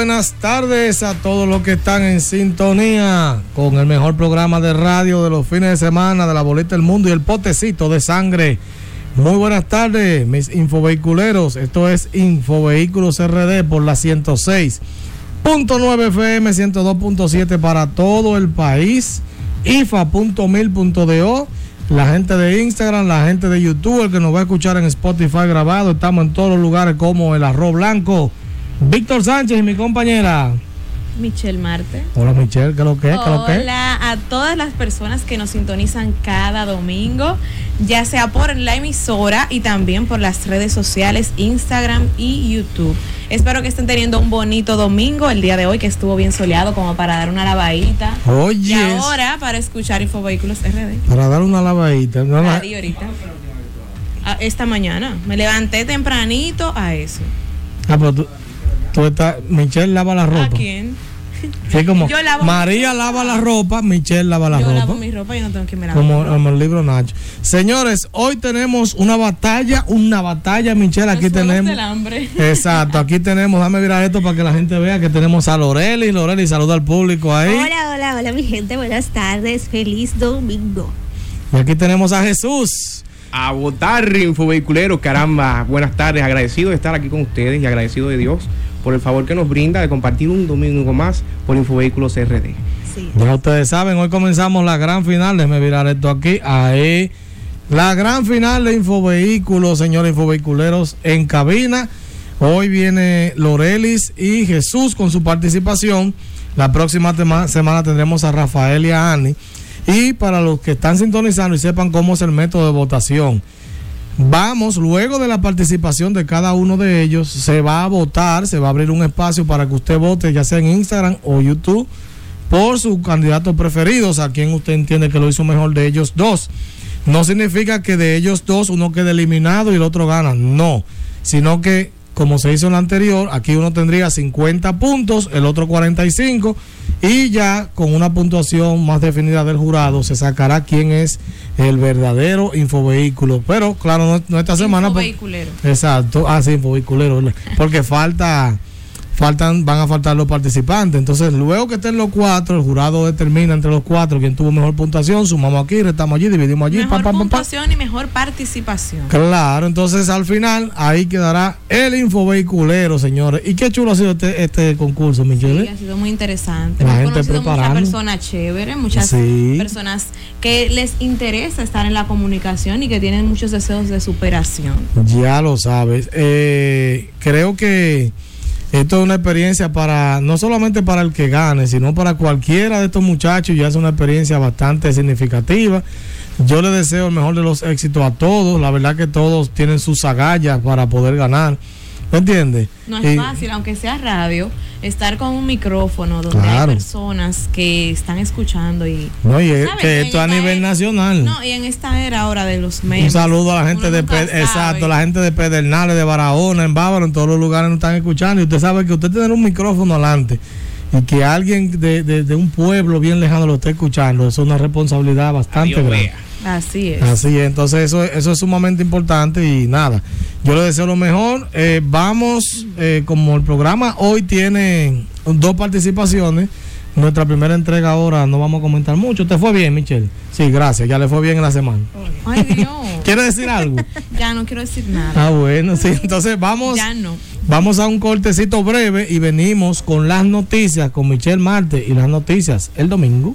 Buenas tardes a todos los que están en sintonía con el mejor programa de radio de los fines de semana de la boleta del mundo y el potecito de sangre. Muy buenas tardes, mis infovehiculeros. Esto es Infovehículos RD por la 106.9 FM, 102.7 para todo el país. IFA.mil.do. La gente de Instagram, la gente de YouTube, el que nos va a escuchar en Spotify grabado. Estamos en todos los lugares como el Arroz Blanco Víctor Sánchez y mi compañera. Michelle Marte. Hola Michelle, ¿qué lo que es? Hola a todas las personas que nos sintonizan cada domingo, ya sea por la emisora y también por las redes sociales, Instagram y YouTube. Espero que estén teniendo un bonito domingo el día de hoy, que estuvo bien soleado, como para dar una lavadita. Oye. Y ahora para escuchar Infovehículos RD. Para dar una lavadita. No, ahorita. Ah, esta mañana. Me levanté tempranito a eso. Ah, pero tú, Tú estás, Michelle lava la ropa. ¿A quién? Sí, como María lava la ropa, Michelle lava la ropa. Yo lavo mi ropa y no tengo que mirar. Como, como el libro Nacho. Señores, hoy tenemos una batalla, una batalla, Michelle. Aquí tenemos. hambre. Exacto, aquí tenemos, dame mirar esto para que la gente vea que tenemos a Loreli. Loreli, saluda al público ahí. Hola, hola, hola, mi gente. Buenas tardes. Feliz domingo. Y aquí tenemos a Jesús a votar infovehiculero, caramba, buenas tardes, agradecido de estar aquí con ustedes y agradecido de Dios por el favor que nos brinda de compartir un domingo más por Infovehículos RD. Ya ustedes saben, hoy comenzamos la gran final, déjenme mirar esto aquí, ahí, la gran final de Infovehículos, señores infovehiculeros, en cabina. Hoy viene Lorelis y Jesús con su participación. La próxima semana tendremos a Rafael y a Ani. Y para los que están sintonizando y sepan cómo es el método de votación, vamos, luego de la participación de cada uno de ellos, se va a votar, se va a abrir un espacio para que usted vote, ya sea en Instagram o YouTube, por sus candidatos preferidos, a quien usted entiende que lo hizo mejor de ellos dos. No significa que de ellos dos uno quede eliminado y el otro gana, no, sino que como se hizo en la anterior, aquí uno tendría 50 puntos, el otro 45 y ya con una puntuación más definida del jurado se sacará quién es el verdadero infovehículo. Pero claro, no, esta semana. Infovehiculero. exacto, ah, sí, infovehiculero. Porque falta faltan, van a faltar los participantes. Entonces, luego que estén los cuatro, el jurado determina entre los cuatro quién tuvo mejor puntuación, sumamos aquí, restamos allí, dividimos allí. Mejor puntuación y mejor participación. Claro, entonces al final ahí quedará el infovehiculero, señores. Y qué chulo ha sido este, este concurso, Michelle. Sí, ha sido muy interesante. La gente preparando. Muchas personas chéveres, muchas personas que les interesa estar en la comunicación y que tienen muchos deseos de superación. Ya lo sabes. Eh, creo que esto es una experiencia para, no solamente para el que gane, sino para cualquiera de estos muchachos, ya es una experiencia bastante significativa. Yo le deseo el mejor de los éxitos a todos, la verdad que todos tienen sus agallas para poder ganar. ¿Me entiendes? No es fácil, aunque sea radio, estar con un micrófono donde hay personas que están escuchando y. No, y que esto a nivel nacional. No, y en esta era ahora de los medios. Un saludo a la gente de exacto, la gente de Pedernales, de Barahona, en Bávaro, en todos los lugares nos están escuchando. Y usted sabe que usted tiene un micrófono adelante y que alguien de, de, un pueblo bien lejano lo esté escuchando, eso es una responsabilidad bastante grande. Así es. Así es, entonces eso, eso es sumamente importante y nada, yo le deseo lo mejor. Eh, vamos, eh, como el programa hoy tiene dos participaciones, nuestra primera entrega ahora no vamos a comentar mucho. ¿Te fue bien, Michelle? Sí, gracias, ya le fue bien en la semana. Ay, Dios. ¿Quiere decir algo? ya no quiero decir nada. Ah, bueno, sí, entonces vamos. Ya no. Vamos a un cortecito breve y venimos con las noticias con Michelle Marte y las noticias el domingo.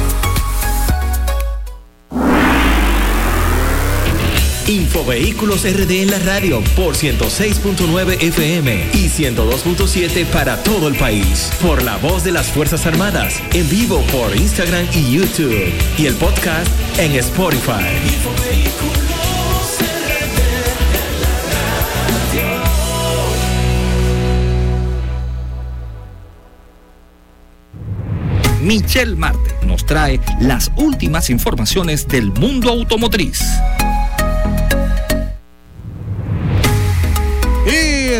Infovehículos RD en la radio por 106.9 FM y 102.7 para todo el país. Por la voz de las Fuerzas Armadas. En vivo por Instagram y YouTube. Y el podcast en Spotify. Michelle Marte nos trae las últimas informaciones del mundo automotriz.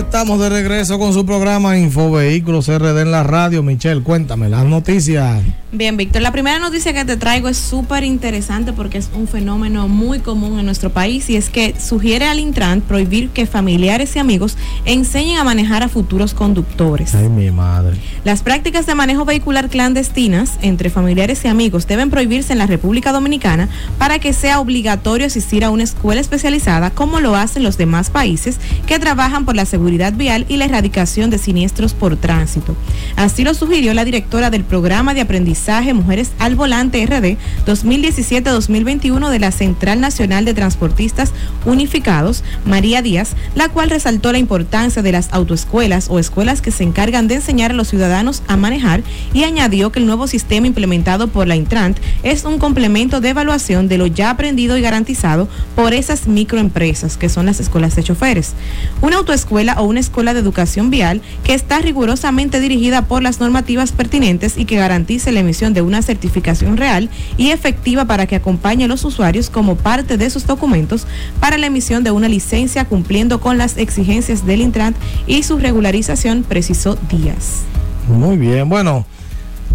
Estamos de regreso con su programa Infovehículos RD en la radio. Michelle, cuéntame las noticias. Bien, Víctor, la primera noticia que te traigo es súper interesante porque es un fenómeno muy común en nuestro país y es que sugiere al Intran prohibir que familiares y amigos enseñen a manejar a futuros conductores. Ay, mi madre. Las prácticas de manejo vehicular clandestinas entre familiares y amigos deben prohibirse en la República Dominicana para que sea obligatorio asistir a una escuela especializada como lo hacen los demás países que trabajan por la seguridad vial y la erradicación de siniestros por tránsito. Así lo sugirió la directora del programa de aprendizaje Mujeres al Volante RD 2017-2021 de la Central Nacional de Transportistas Unificados, María Díaz, la cual resaltó la importancia de las autoescuelas o escuelas que se encargan de enseñar a los ciudadanos a manejar y añadió que el nuevo sistema implementado por la Intrant es un complemento de evaluación de lo ya aprendido y garantizado por esas microempresas que son las escuelas de choferes. Una autoescuela o una escuela de educación vial que está rigurosamente dirigida por las normativas pertinentes y que garantice la emisión de una certificación real y efectiva para que acompañe a los usuarios como parte de sus documentos para la emisión de una licencia cumpliendo con las exigencias del Intran y su regularización, precisó Díaz. Muy bien, bueno,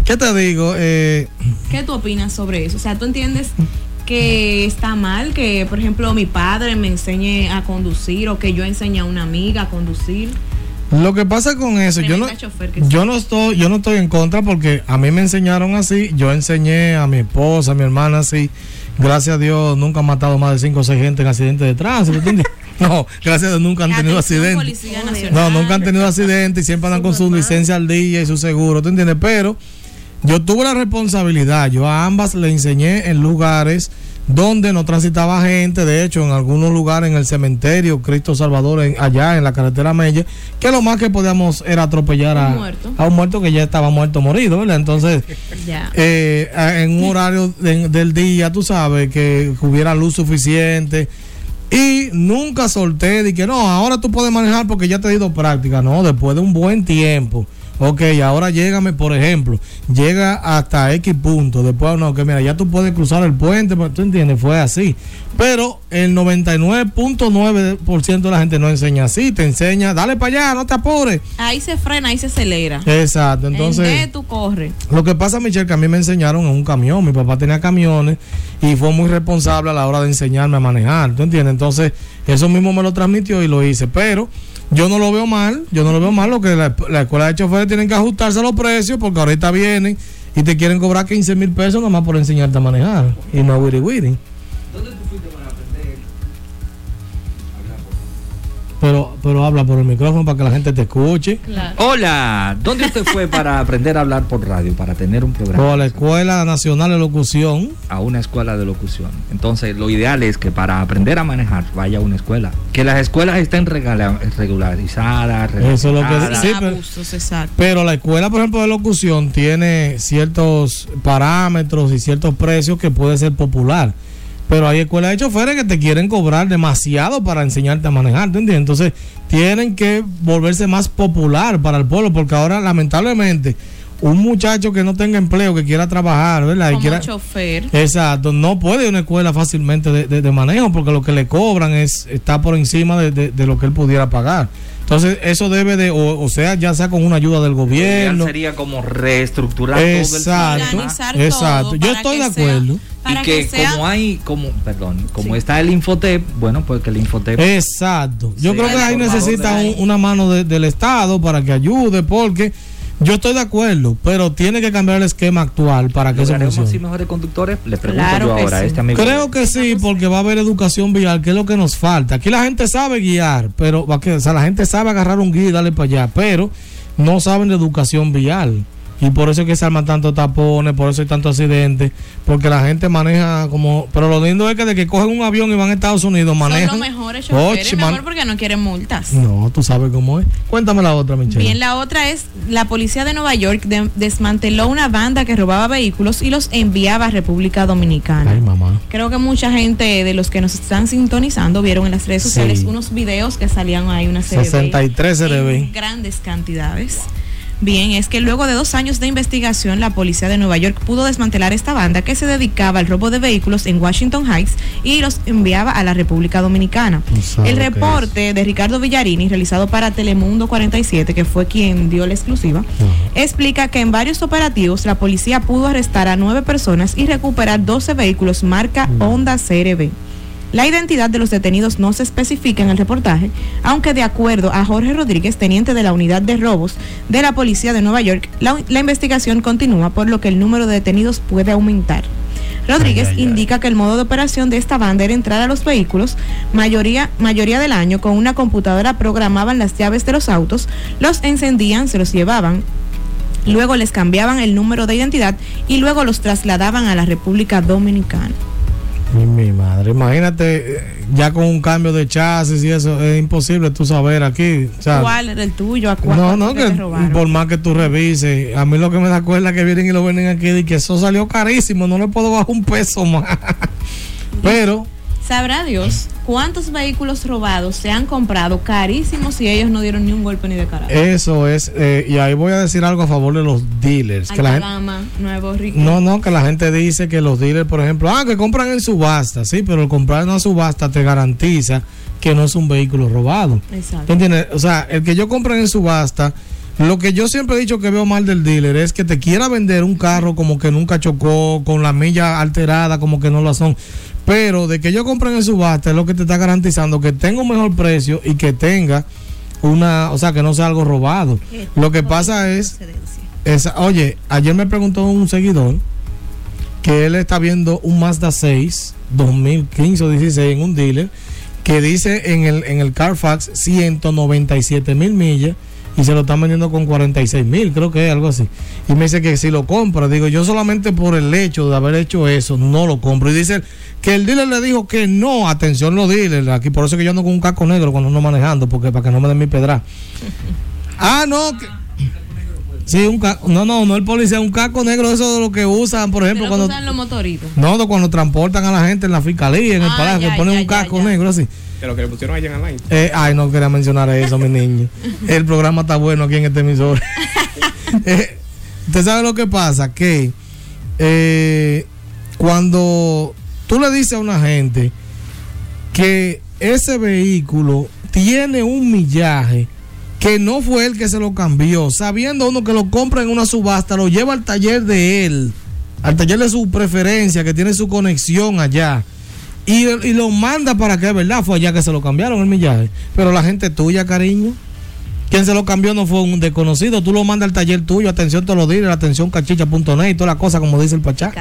¿qué te digo? Eh, ¿Qué tú opinas sobre eso? O sea, ¿tú entiendes que está mal que, por ejemplo, mi padre me enseñe a conducir o que yo enseñe a una amiga a conducir? Lo que pasa con eso, yo no, yo no estoy, yo no estoy en contra porque a mí me enseñaron así, yo enseñé a mi esposa, a mi hermana así. Gracias a Dios nunca han matado más de 5 o 6 gente en accidentes de tránsito. No, gracias a Dios nunca han tenido accidentes. No, nunca han tenido accidentes y siempre andan con su licencia al día y su seguro, ¿te entiendes? Pero yo tuve la responsabilidad, yo a ambas le enseñé en lugares donde no transitaba gente, de hecho en algunos lugares en el cementerio Cristo Salvador, allá en la carretera Mella, que lo más que podíamos era atropellar a, un muerto que ya estaba muerto morido, ¿verdad? Entonces, eh, en un horario del día, tú sabes, que hubiera luz suficiente. Y nunca solté de que no, ahora tú puedes manejar porque ya te he ido práctica, no, después de un buen tiempo Ok, ahora llégame, por ejemplo, llega hasta X punto, después no, que mira, ya tú puedes cruzar el puente, pues, tú entiendes, fue así. Pero el 99.9% de la gente no enseña así, te enseña, dale para allá, no te apures. Ahí se frena, ahí se acelera. Exacto, entonces... ¿En qué tú corres? Lo que pasa, Michelle, que a mí me enseñaron en un camión, mi papá tenía camiones y fue muy responsable a la hora de enseñarme a manejar, ¿tú entiendes? Entonces, eso mismo me lo transmitió y lo hice, pero yo no lo veo mal, yo no lo veo mal, lo que la, escuela de choferes tienen que ajustarse a los precios porque ahorita vienen y te quieren cobrar 15 mil pesos nomás por enseñarte a manejar y no wiri wiri. Pero, pero habla por el micrófono para que la gente te escuche. Hola, ¿dónde usted fue para aprender a hablar por radio, para tener un programa? a la Escuela Nacional de Locución. A una escuela de locución. Entonces, lo ideal es que para aprender a manejar vaya a una escuela. Que las escuelas estén regularizadas, Eso es lo que sí, pero, pero la escuela, por ejemplo, de locución tiene ciertos parámetros y ciertos precios que puede ser popular. Pero hay escuelas de choferes que te quieren cobrar demasiado para enseñarte a manejar, ¿te entiendes? Entonces tienen que volverse más popular para el pueblo, porque ahora lamentablemente un muchacho que no tenga empleo, que quiera trabajar, ¿verdad? Y Como quiera, chofer. Exacto, no puede ir a una escuela fácilmente de, de- de manejo porque lo que le cobran es está por encima de, de- de lo que él pudiera pagar. Entonces, eso debe de, o, o sea, ya sea con una ayuda del gobierno. sería como reestructurar todo el Exacto, sistema. Organizar exacto. todo Yo estoy de acuerdo. y que, sea- como hay, como, perdón, como Sí. está el Infotep, bueno, pues que el Infotep Exacto. Yo creo que ahí necesita un- una mano de- del Estado para que ayude, porque yo estoy de acuerdo, pero tiene que cambiar el esquema actual para que eso funcione. así mejores conductores. Le pregunto Claro yo ahora a este amigo. Creo que sí, porque va a haber educación vial, que es lo que nos falta. Aquí la gente sabe guiar, pero va que, o sea, la gente sabe agarrar un guía y darle para allá, pero no saben de educación vial. Y por eso es que se arman tantos tapones, por eso hay tantos accidentes, porque la gente maneja como... Pero lo lindo es que de que cogen un avión y van a Estados Unidos, manejan... Son los mejores choferes, mi amor, porque no quieren multas. No, tú sabes cómo es. Cuéntame la otra, Michelle. Bien, la otra es la policía de Nueva York de- desmanteló una banda que robaba vehículos y los enviaba a República Dominicana. Ay, mamá. Creo que mucha gente de los que nos están sintonizando vieron en las redes Sí. sociales unos videos que salían ahí una serie 63 CRB. en grandes cantidades. Bien, es que luego de dos años de investigación, la policía de Nueva York pudo desmantelar esta banda que se dedicaba al robo de vehículos en Washington Heights y los enviaba a la República Dominicana. El reporte de Ricardo Villarini, realizado para Telemundo 47, que fue quien dio la exclusiva, explica que en varios operativos la policía pudo arrestar a nueve personas y recuperar 12 vehículos marca Honda CRB. La identidad de los detenidos no se especifica en el reportaje, aunque de acuerdo a Jorge Rodríguez, teniente de la unidad de robos de la policía de Nueva York, la, la investigación continúa por lo que el número de detenidos puede aumentar. Rodríguez Ay, ay, ay. indica que el modo de operación de esta banda era entrar a los vehículos, mayoría, mayoría del año con una computadora programaban las llaves de los autos, los encendían, se los llevaban, luego les cambiaban el número de identidad y luego los trasladaban a la República Dominicana. Mi madre, imagínate eh, ya con un cambio de chasis y eso, es imposible tú saber aquí. o sea, ¿Cuál era el tuyo? ¿A cuál no, no, que te por más que tú revises, a mí lo que me da cuenta es que vienen y lo venden aquí y que eso salió carísimo, no le puedo bajar un peso más. Pero, Sabrá Dios cuántos vehículos robados se han comprado carísimos y ellos no dieron ni un golpe ni de cara. eso es, eh, y ahí voy a decir algo a favor de los dealers. Que la gente, Alcalama, Nuevo Rico. no, no, que la gente dice que los dealers, por ejemplo, ah, que compran en subasta, sí, pero el comprar en una subasta te garantiza que no es un vehículo robado. ¿Tú Exacto. entiendes? O sea, el que yo compre en subasta, lo que yo siempre he dicho que veo mal del dealer es que te quiera vender un carro como que nunca chocó, con la milla alterada, como que no lo son. Pero de que yo compre en subasta es lo que te está garantizando que tenga un mejor precio y que tenga una, o sea, que no sea algo robado. Lo que pasa es, esa- oye, ayer me preguntó un seguidor que él está viendo un Mazda 6 2015 o 16 en un dealer que dice en el, en el Carfax 197 mil millas y se lo están vendiendo con 46 mil, creo que es algo así. Y me dice que si lo compra, digo, yo solamente por el hecho de haber hecho eso, no lo compro. Y dice que el dealer le dijo que no, atención los dealers, aquí por eso es que yo ando con un casco negro cuando ando manejando, porque para que no me den mi pedra. Ah, no, que- Sí, un ca- no, no, no el policía, un casco negro, eso de lo que usan, por De ejemplo, lo que cuando usan los motoritos. no, de cuando transportan a la gente en la fiscalía, en el Ah, palacio, ya, ponen ya, un casco ya. negro así. De lo que le pusieron allá en online. Eh, ay, no quería mencionar eso, mi niño. El programa está bueno aquí en este emisor. Eh, Usted sabe lo que pasa, que eh, cuando tú le dices a una gente que ese vehículo tiene un millaje que no fue él que se lo cambió, sabiendo uno que lo compra en una subasta, lo lleva al taller de él, al taller de su preferencia, que tiene su conexión allá. Y, y lo manda para que, ¿verdad? Fue allá que se lo cambiaron el millaje. Pero la gente tuya, cariño. Quien se lo cambió no fue un desconocido. Tú lo mandas al taller tuyo. Atención, te lo diré. Atención, cachicha.net y toda la cosa, como dice el Pachá.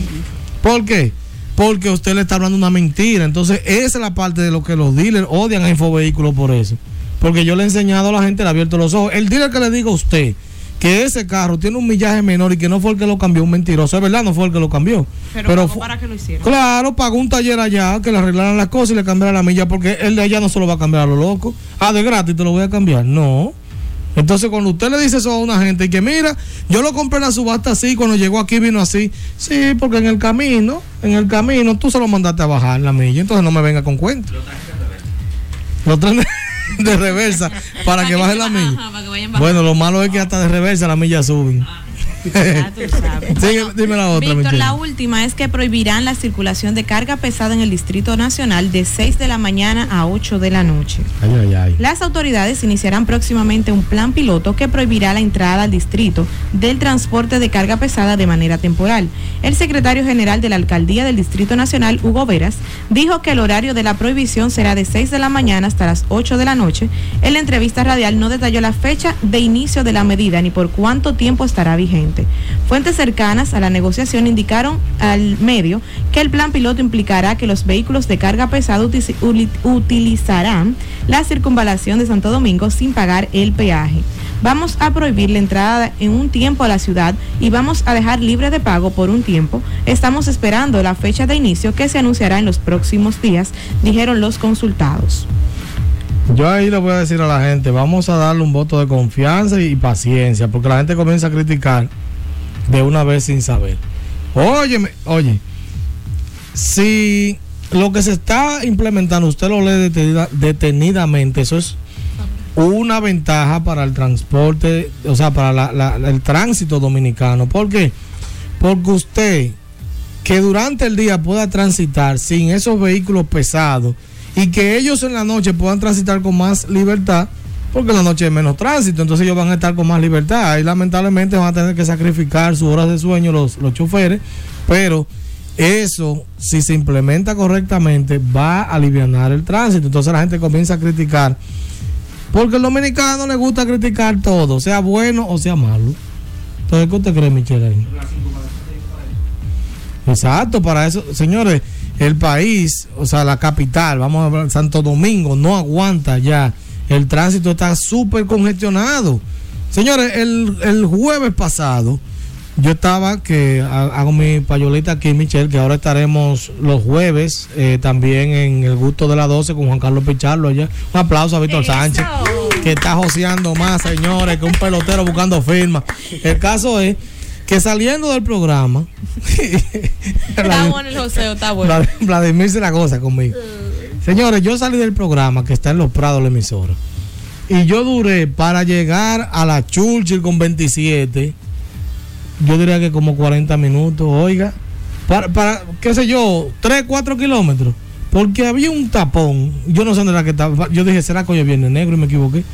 ¿Por qué? Porque usted le está hablando una mentira. Entonces, esa es la parte de lo que los dealers odian a Infovehículos por eso. Porque yo le he enseñado a la gente, le he abierto los ojos. El dealer que le diga a usted que ese carro tiene un millaje menor y que no fue el que lo cambió, un mentiroso. Es verdad, no fue el que lo cambió. Pero, Pero pagó fu- para que lo hicieron. Claro, pagó un taller allá que le arreglaran las cosas y le cambiaran la milla porque el de allá no se lo va a cambiar a lo loco. Ah, de gratis te lo voy a cambiar. No. Entonces, cuando usted le dice eso a una gente y que mira, yo lo compré en la subasta así, cuando llegó aquí vino así. Sí, porque en el camino, en el camino tú se lo mandaste a bajar la milla. Entonces no me venga con cuento. Lo traen de, reversa para que baje la milla. ajá, para que vayan bajando. Bueno, lo malo es que hasta de reversa la milla suben. Ya tú sabes. Sigue, dime la otra, Víctor, la última es que prohibirán la circulación de carga pesada en el Distrito Nacional de 6 de la mañana a 8 de la noche. Ay, ay, ay. Las autoridades iniciarán próximamente un plan piloto que prohibirá la entrada al distrito del transporte de carga pesada de manera temporal. El secretario general de la Alcaldía del Distrito Nacional, Hugo Veras, dijo que el horario de la prohibición será de 6 de la mañana hasta las 8 de la noche. En la entrevista radial no detalló la fecha de inicio de la medida ni por cuánto tiempo estará vigente. Fuentes cercanas a la negociación indicaron al medio que el plan piloto implicará que los vehículos de carga pesada utilizarán la circunvalación de Santo Domingo sin pagar el peaje. Vamos a prohibir la entrada en un tiempo a la ciudad y vamos a dejar libre de pago por un tiempo. Estamos esperando la fecha de inicio que se anunciará en los próximos días, dijeron los consultados. Yo ahí le voy a decir a la gente, vamos a darle un voto de confianza y paciencia, porque la gente comienza a criticar de una vez sin saber. Óyeme, oye, si lo que se está implementando, usted lo lee detenida- detenidamente, eso es una ventaja para el transporte, o sea, para la- el tránsito dominicano. ¿Por qué? Porque usted que durante el día pueda transitar sin esos vehículos pesados y que ellos en la noche puedan transitar con más libertad, porque la noche hay menos tránsito, entonces ellos van a estar con más libertad y lamentablemente van a tener que sacrificar sus horas de sueño los, los choferes, pero eso, si se implementa correctamente, va a aliviar el tránsito, entonces la gente comienza a criticar, porque al dominicano le gusta criticar todo, sea bueno o sea malo. Entonces, ¿qué usted cree, Michelle? Exacto, para eso, señores, el país, o sea, la capital, vamos a hablar, Santo Domingo, no aguanta ya. El tránsito está súper congestionado. Señores, el, el jueves pasado, yo estaba, que ha- hago mi payolita aquí, Michelle, que ahora estaremos los jueves eh, también en el gusto de la 12 con Juan Carlos Pichardo allá. Un aplauso a Víctor Sánchez, que está joseando más, señores, que un pelotero buscando firma. El caso es que saliendo del programa, Está bueno el joseo, está bueno. Vlad- Vladimir se la goza conmigo. Señores, yo salí del programa que está en Los Prados, la emisora. Y yo duré para llegar a la Churchill con 27. Yo diría que como 40 minutos, oiga. Para, para qué sé yo, 3, 4 kilómetros. Porque había un tapón. Yo no sé dónde era que estaba. Yo dije, ¿será es viernes negro? Y me equivoqué.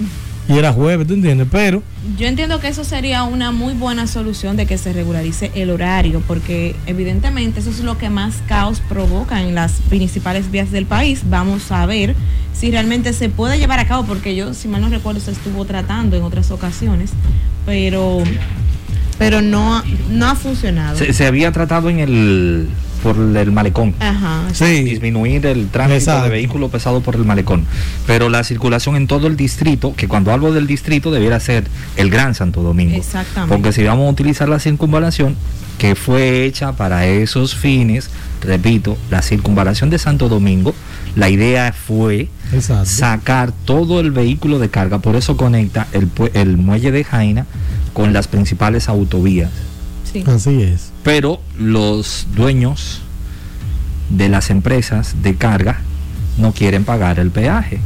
Y era jueves, ¿tú entiendes? Pero Yo entiendo que eso sería una muy buena solución de que se regularice el horario, porque evidentemente eso es lo que más caos provoca en las principales vías del país. Vamos a ver si realmente se puede llevar a cabo, porque yo, si mal no recuerdo, se estuvo tratando en otras ocasiones, pero pero no, ha- no ha funcionado. Se, se había tratado en el por el malecón. Ajá. sí. disminuir el tránsito Exacto. de vehículos pesados por el malecón. Pero la circulación en todo el distrito, que cuando hablo del distrito debiera ser el Gran Santo Domingo. Exactamente. Porque si vamos a utilizar la circunvalación, que fue hecha para esos fines, repito, la circunvalación de Santo Domingo, la idea fue Exacto. sacar todo el vehículo de carga, por eso conecta el, el muelle de Jaina con las principales autovías Sí. Así es. pero los dueños de las empresas de carga no quieren pagar el peaje.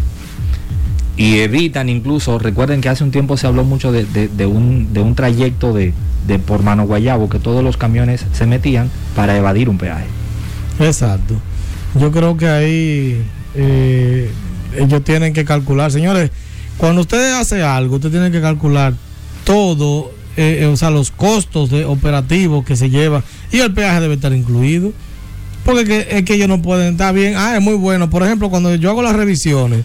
Y evitan incluso, recuerden que hace un tiempo se habló mucho de, de- de un, de un trayecto de, de por Mano Guayabo que todos los camiones se metían para evadir un peaje. Exacto. Yo creo que ahí eh, ellos tienen que calcular, señores, cuando usted hace algo, usted tiene que calcular todo, eh, eh, o sea, los costos de operativos que se lleva y el peaje debe estar incluido. Porque que- es que ellos no pueden estar bien. Ah, es muy bueno. Por ejemplo, cuando yo hago las revisiones,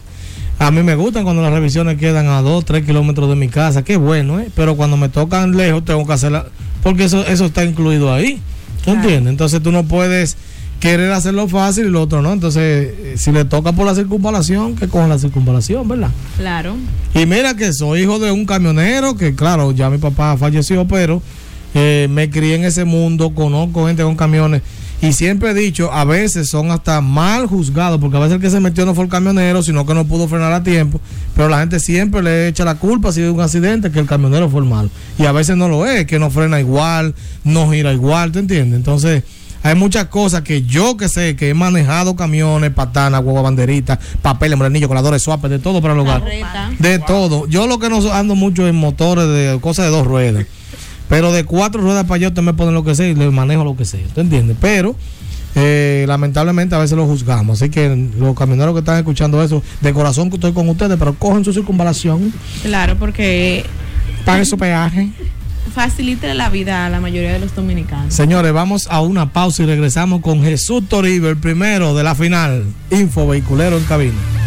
a mí me gustan cuando las revisiones quedan a 2, 3 kilómetros de mi casa. Qué bueno, ¿eh? Pero cuando me tocan lejos, tengo que hacerla. Porque eso, eso está incluido ahí. ¿Tú Claro. entiendes? Entonces tú no puedes querer hacerlo fácil y lo otro no. Entonces, eh, si le toca por la circunvalación, que cojan la circunvalación, ¿verdad? Claro. Y mira que soy hijo de un camionero, que claro, ya mi papá falleció, pero eh, me crié en ese mundo, conozco gente con camiones. Y siempre he dicho, a veces son hasta mal juzgados, porque a veces el que se metió no fue el camionero, sino que no pudo frenar a tiempo. Pero la gente siempre le echa la culpa si hay un accidente, que el camionero fue el malo. Y a veces no lo es, que no frena igual, no gira igual, ¿te entiendes? Entonces, hay muchas cosas que yo que sé, que he manejado camiones, patanas, guagua banderitas, papeles, morenillos, coladores, swapes, de todo para el hogar. De todo. Yo lo que no ando mucho en motores de cosas de dos ruedas. Pero de cuatro ruedas para allá usted me pone lo que sea y le manejo lo que sea. ¿Usted entiende? Pero eh, lamentablemente a veces lo juzgamos. Así que los camioneros que están escuchando eso, de corazón que estoy con ustedes, pero cogen su circunvalación, Claro, porque paguen su peaje. Facilita la vida a la mayoría de los dominicanos. Señores, vamos a una pausa y regresamos con Jesús Toribio, el primero de la final. Info vehiculero en cabina.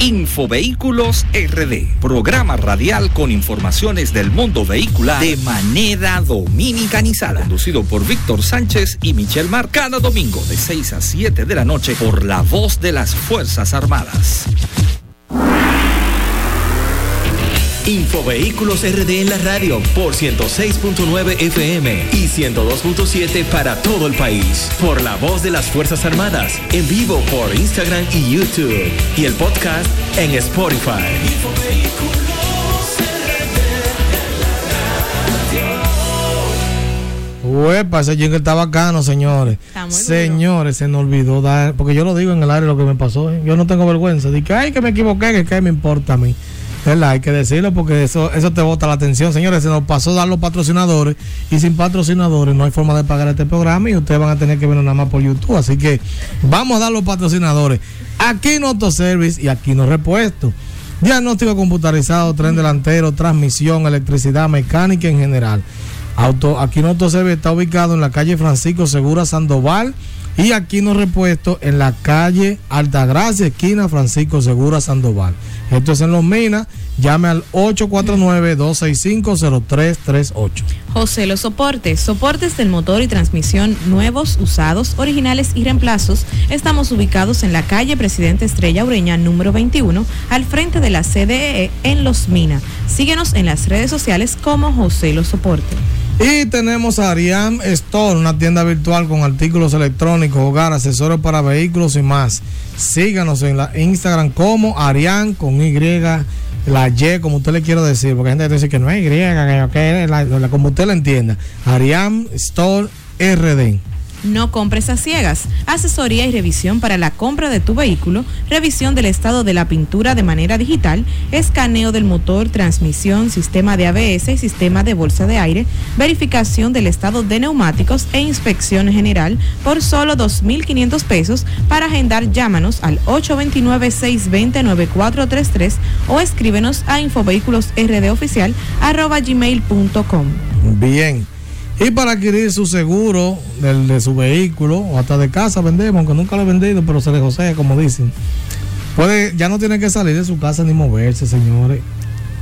Infovehículos RD, programa radial con informaciones del mundo vehicular de manera dominicanizada, conducido por Víctor Sánchez y Michelle Mar, cada domingo de 6 a 7 de la noche por la voz de las Fuerzas Armadas. Infovehículos RD en la radio por 106.9 FM y 102.7 para todo el país. Por la voz de las Fuerzas Armadas. En vivo por Instagram y YouTube. Y el podcast en Spotify. Uepa, ese jingle está bacano, señores. Está señores, se nos olvidó dar, porque yo lo digo en el área lo que me pasó. ¿eh? Yo no tengo vergüenza. Dije, ay, que me equivoqué, que qué me importa a mí. ¿Verdad? Hay que decirlo porque eso, eso te bota la atención. Señores, se nos pasó dar los patrocinadores y sin patrocinadores no hay forma de pagar este programa y ustedes van a tener que verlo nada más por YouTube. Así que vamos a dar los patrocinadores. Aquí no Autoservice y aquí no Repuesto. Diagnóstico computarizado, tren delantero, transmisión, electricidad, mecánica en general. Auto, Aquino Autoservice está ubicado en la calle Francisco Segura Sandoval y Aquino Repuesto en la calle Altagracia, esquina Francisco Segura Sandoval. Esto es en Los Minas. Llame al 849-265-0338. José Los Soportes, soportes del motor y transmisión nuevos, usados, originales y reemplazos. Estamos ubicados en la calle Presidente Estrella Ureña número 21, al frente de la CDE en Los Minas. Síguenos en las redes sociales como José Los Soportes. Y tenemos a Ariam Store, una tienda virtual con artículos electrónicos, hogar, accesorios para vehículos y más. Síganos en la Instagram como Ariam con Y, la Y, como usted le quiera decir, porque hay gente que dice que no es Y, que, la- la- como usted le entienda. Ariam Store RD. No compres a ciegas. Asesoría y revisión para la compra de tu vehículo, revisión del estado de la pintura de manera digital, escaneo del motor, transmisión, sistema de ABS y sistema de bolsa de aire, verificación del estado de neumáticos e inspección general por solo 2.500 pesos. Para agendar, llámanos al 829-620-9433 o escríbenos a infovehículosrdoficial arroba gmail.com. Bien. Y para adquirir su seguro del, de su vehículo o hasta de casa vendemos, aunque nunca lo he vendido, pero se le josea, como dicen. Puede, ya no tiene que salir de su casa ni moverse, señores.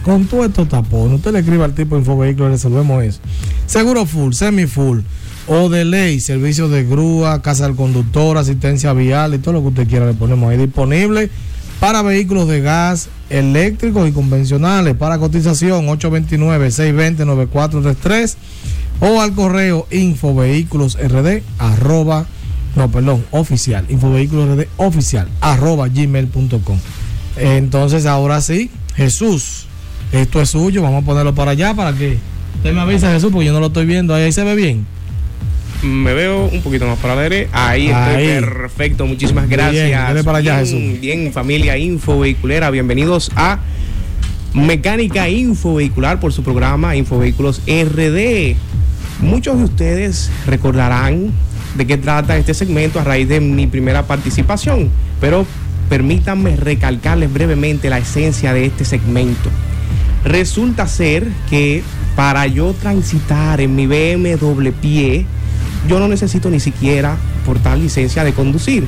Con todo estos tapones, usted le escribe al tipo de Infovehículos y resolvemos eso. Seguro full, semi full, o de ley, servicios de grúa, casa del conductor, asistencia vial y todo lo que usted quiera le ponemos ahí disponible para vehículos de gas, eléctricos y convencionales. Para cotización 829-620-9433 o al correo infovehículosrd arroba, no, perdón, oficial, infovehículosrd oficial arroba gmail.com. Entonces ahora sí, Jesús, esto es suyo, vamos a ponerlo para allá para que usted me avisa Jesús, porque yo no lo estoy viendo, ahí se ve bien. Me veo un poquito más para la derecha. Ahí Ahí. estoy perfecto. Muchísimas Bien, gracias. dele para allá, bien, Jesús. bien, familia Info Vehiculera. Bienvenidos a Mecánica Info Vehicular por su programa Infovehículos RD. Muchos de ustedes recordarán de qué trata este segmento a raíz de mi primera participación, pero permítanme recalcarles brevemente la esencia de este segmento. Resulta ser que para yo transitar en mi BMW pie, yo no necesito ni siquiera portar licencia de conducir.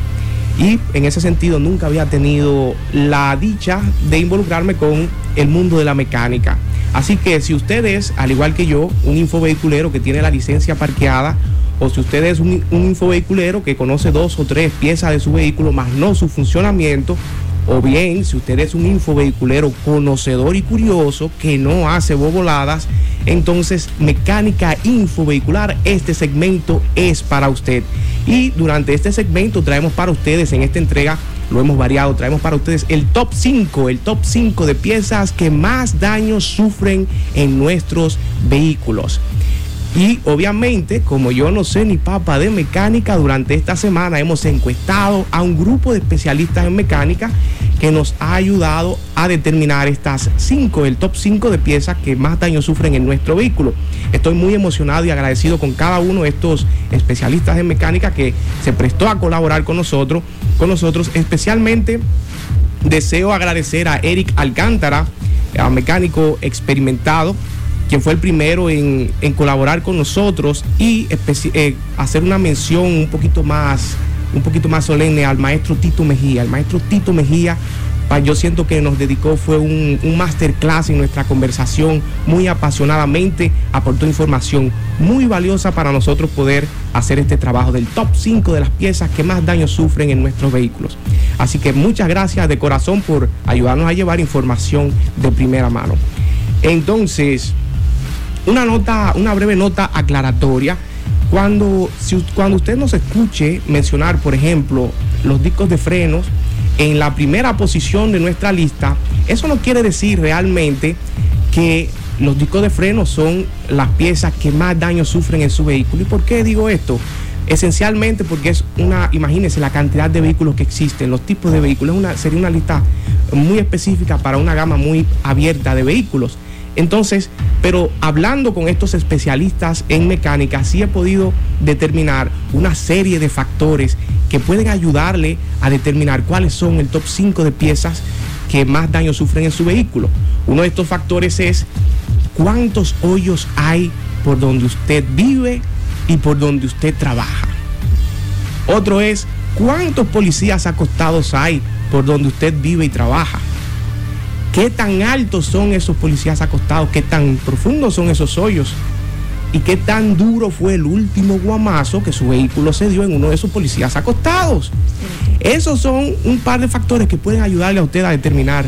Y en ese sentido nunca había tenido la dicha de involucrarme con el mundo de la mecánica. Así que si usted es, al igual que yo, un infovehiculero que tiene la licencia parqueada, o si usted es un, un infovehiculero que conoce dos o tres piezas de su vehículo, más no su funcionamiento, o bien si usted es un infovehiculero conocedor y curioso que no hace boboladas, entonces mecánica infovehicular, este segmento es para usted. Y durante este segmento traemos para ustedes en esta entrega lo hemos variado, traemos para ustedes el top 5, el top 5 de piezas que más daños sufren en nuestros vehículos. Y obviamente, como yo no sé ni papa de mecánica, durante esta semana hemos encuestado a un grupo de especialistas en mecánica que nos ha ayudado a determinar estas 5, el top 5 de piezas que más daño sufren en nuestro vehículo. Estoy muy emocionado y agradecido con cada uno de estos especialistas en mecánica que se prestó a colaborar con nosotros, con nosotros, especialmente deseo agradecer a Eric Alcántara, a mecánico experimentado quien fue el primero en, colaborar con nosotros y eh, hacer una mención un poquito más un poquito más solemne al maestro Tito Mejía. El maestro Tito Mejía, yo siento que nos dedicó, fue un, un masterclass en nuestra conversación, muy apasionadamente, aportó información muy valiosa para nosotros poder hacer este trabajo del top 5 de las piezas que más daño sufren en nuestros vehículos. Así que muchas gracias de corazón por ayudarnos a llevar información de primera mano. Entonces, una nota, una breve nota aclaratoria. Cuando, cuando usted nos escuche mencionar, por ejemplo, los discos de frenos en la primera posición de nuestra lista, eso no quiere decir realmente que los discos de frenos son las piezas que más daño sufren en su vehículo. ¿Y por qué digo esto? Esencialmente porque es una, imagínense la cantidad de vehículos que existen, los tipos de vehículos, una, sería una lista muy específica para una gama muy abierta de vehículos. Entonces, pero hablando con estos especialistas en mecánica, sí he podido determinar una serie de factores que pueden ayudarle a determinar cuáles son el top 5 de piezas que más daño sufren en su vehículo. Uno de estos factores es cuántos hoyos hay por donde usted vive y por donde usted trabaja. Otro es cuántos policías acostados hay por donde usted vive y trabaja qué tan altos son esos policías acostados, qué tan profundos son esos hoyos y qué tan duro fue el último guamazo que su vehículo se dio en uno de esos policías acostados. Esos son un par de factores que pueden ayudarle a usted a determinar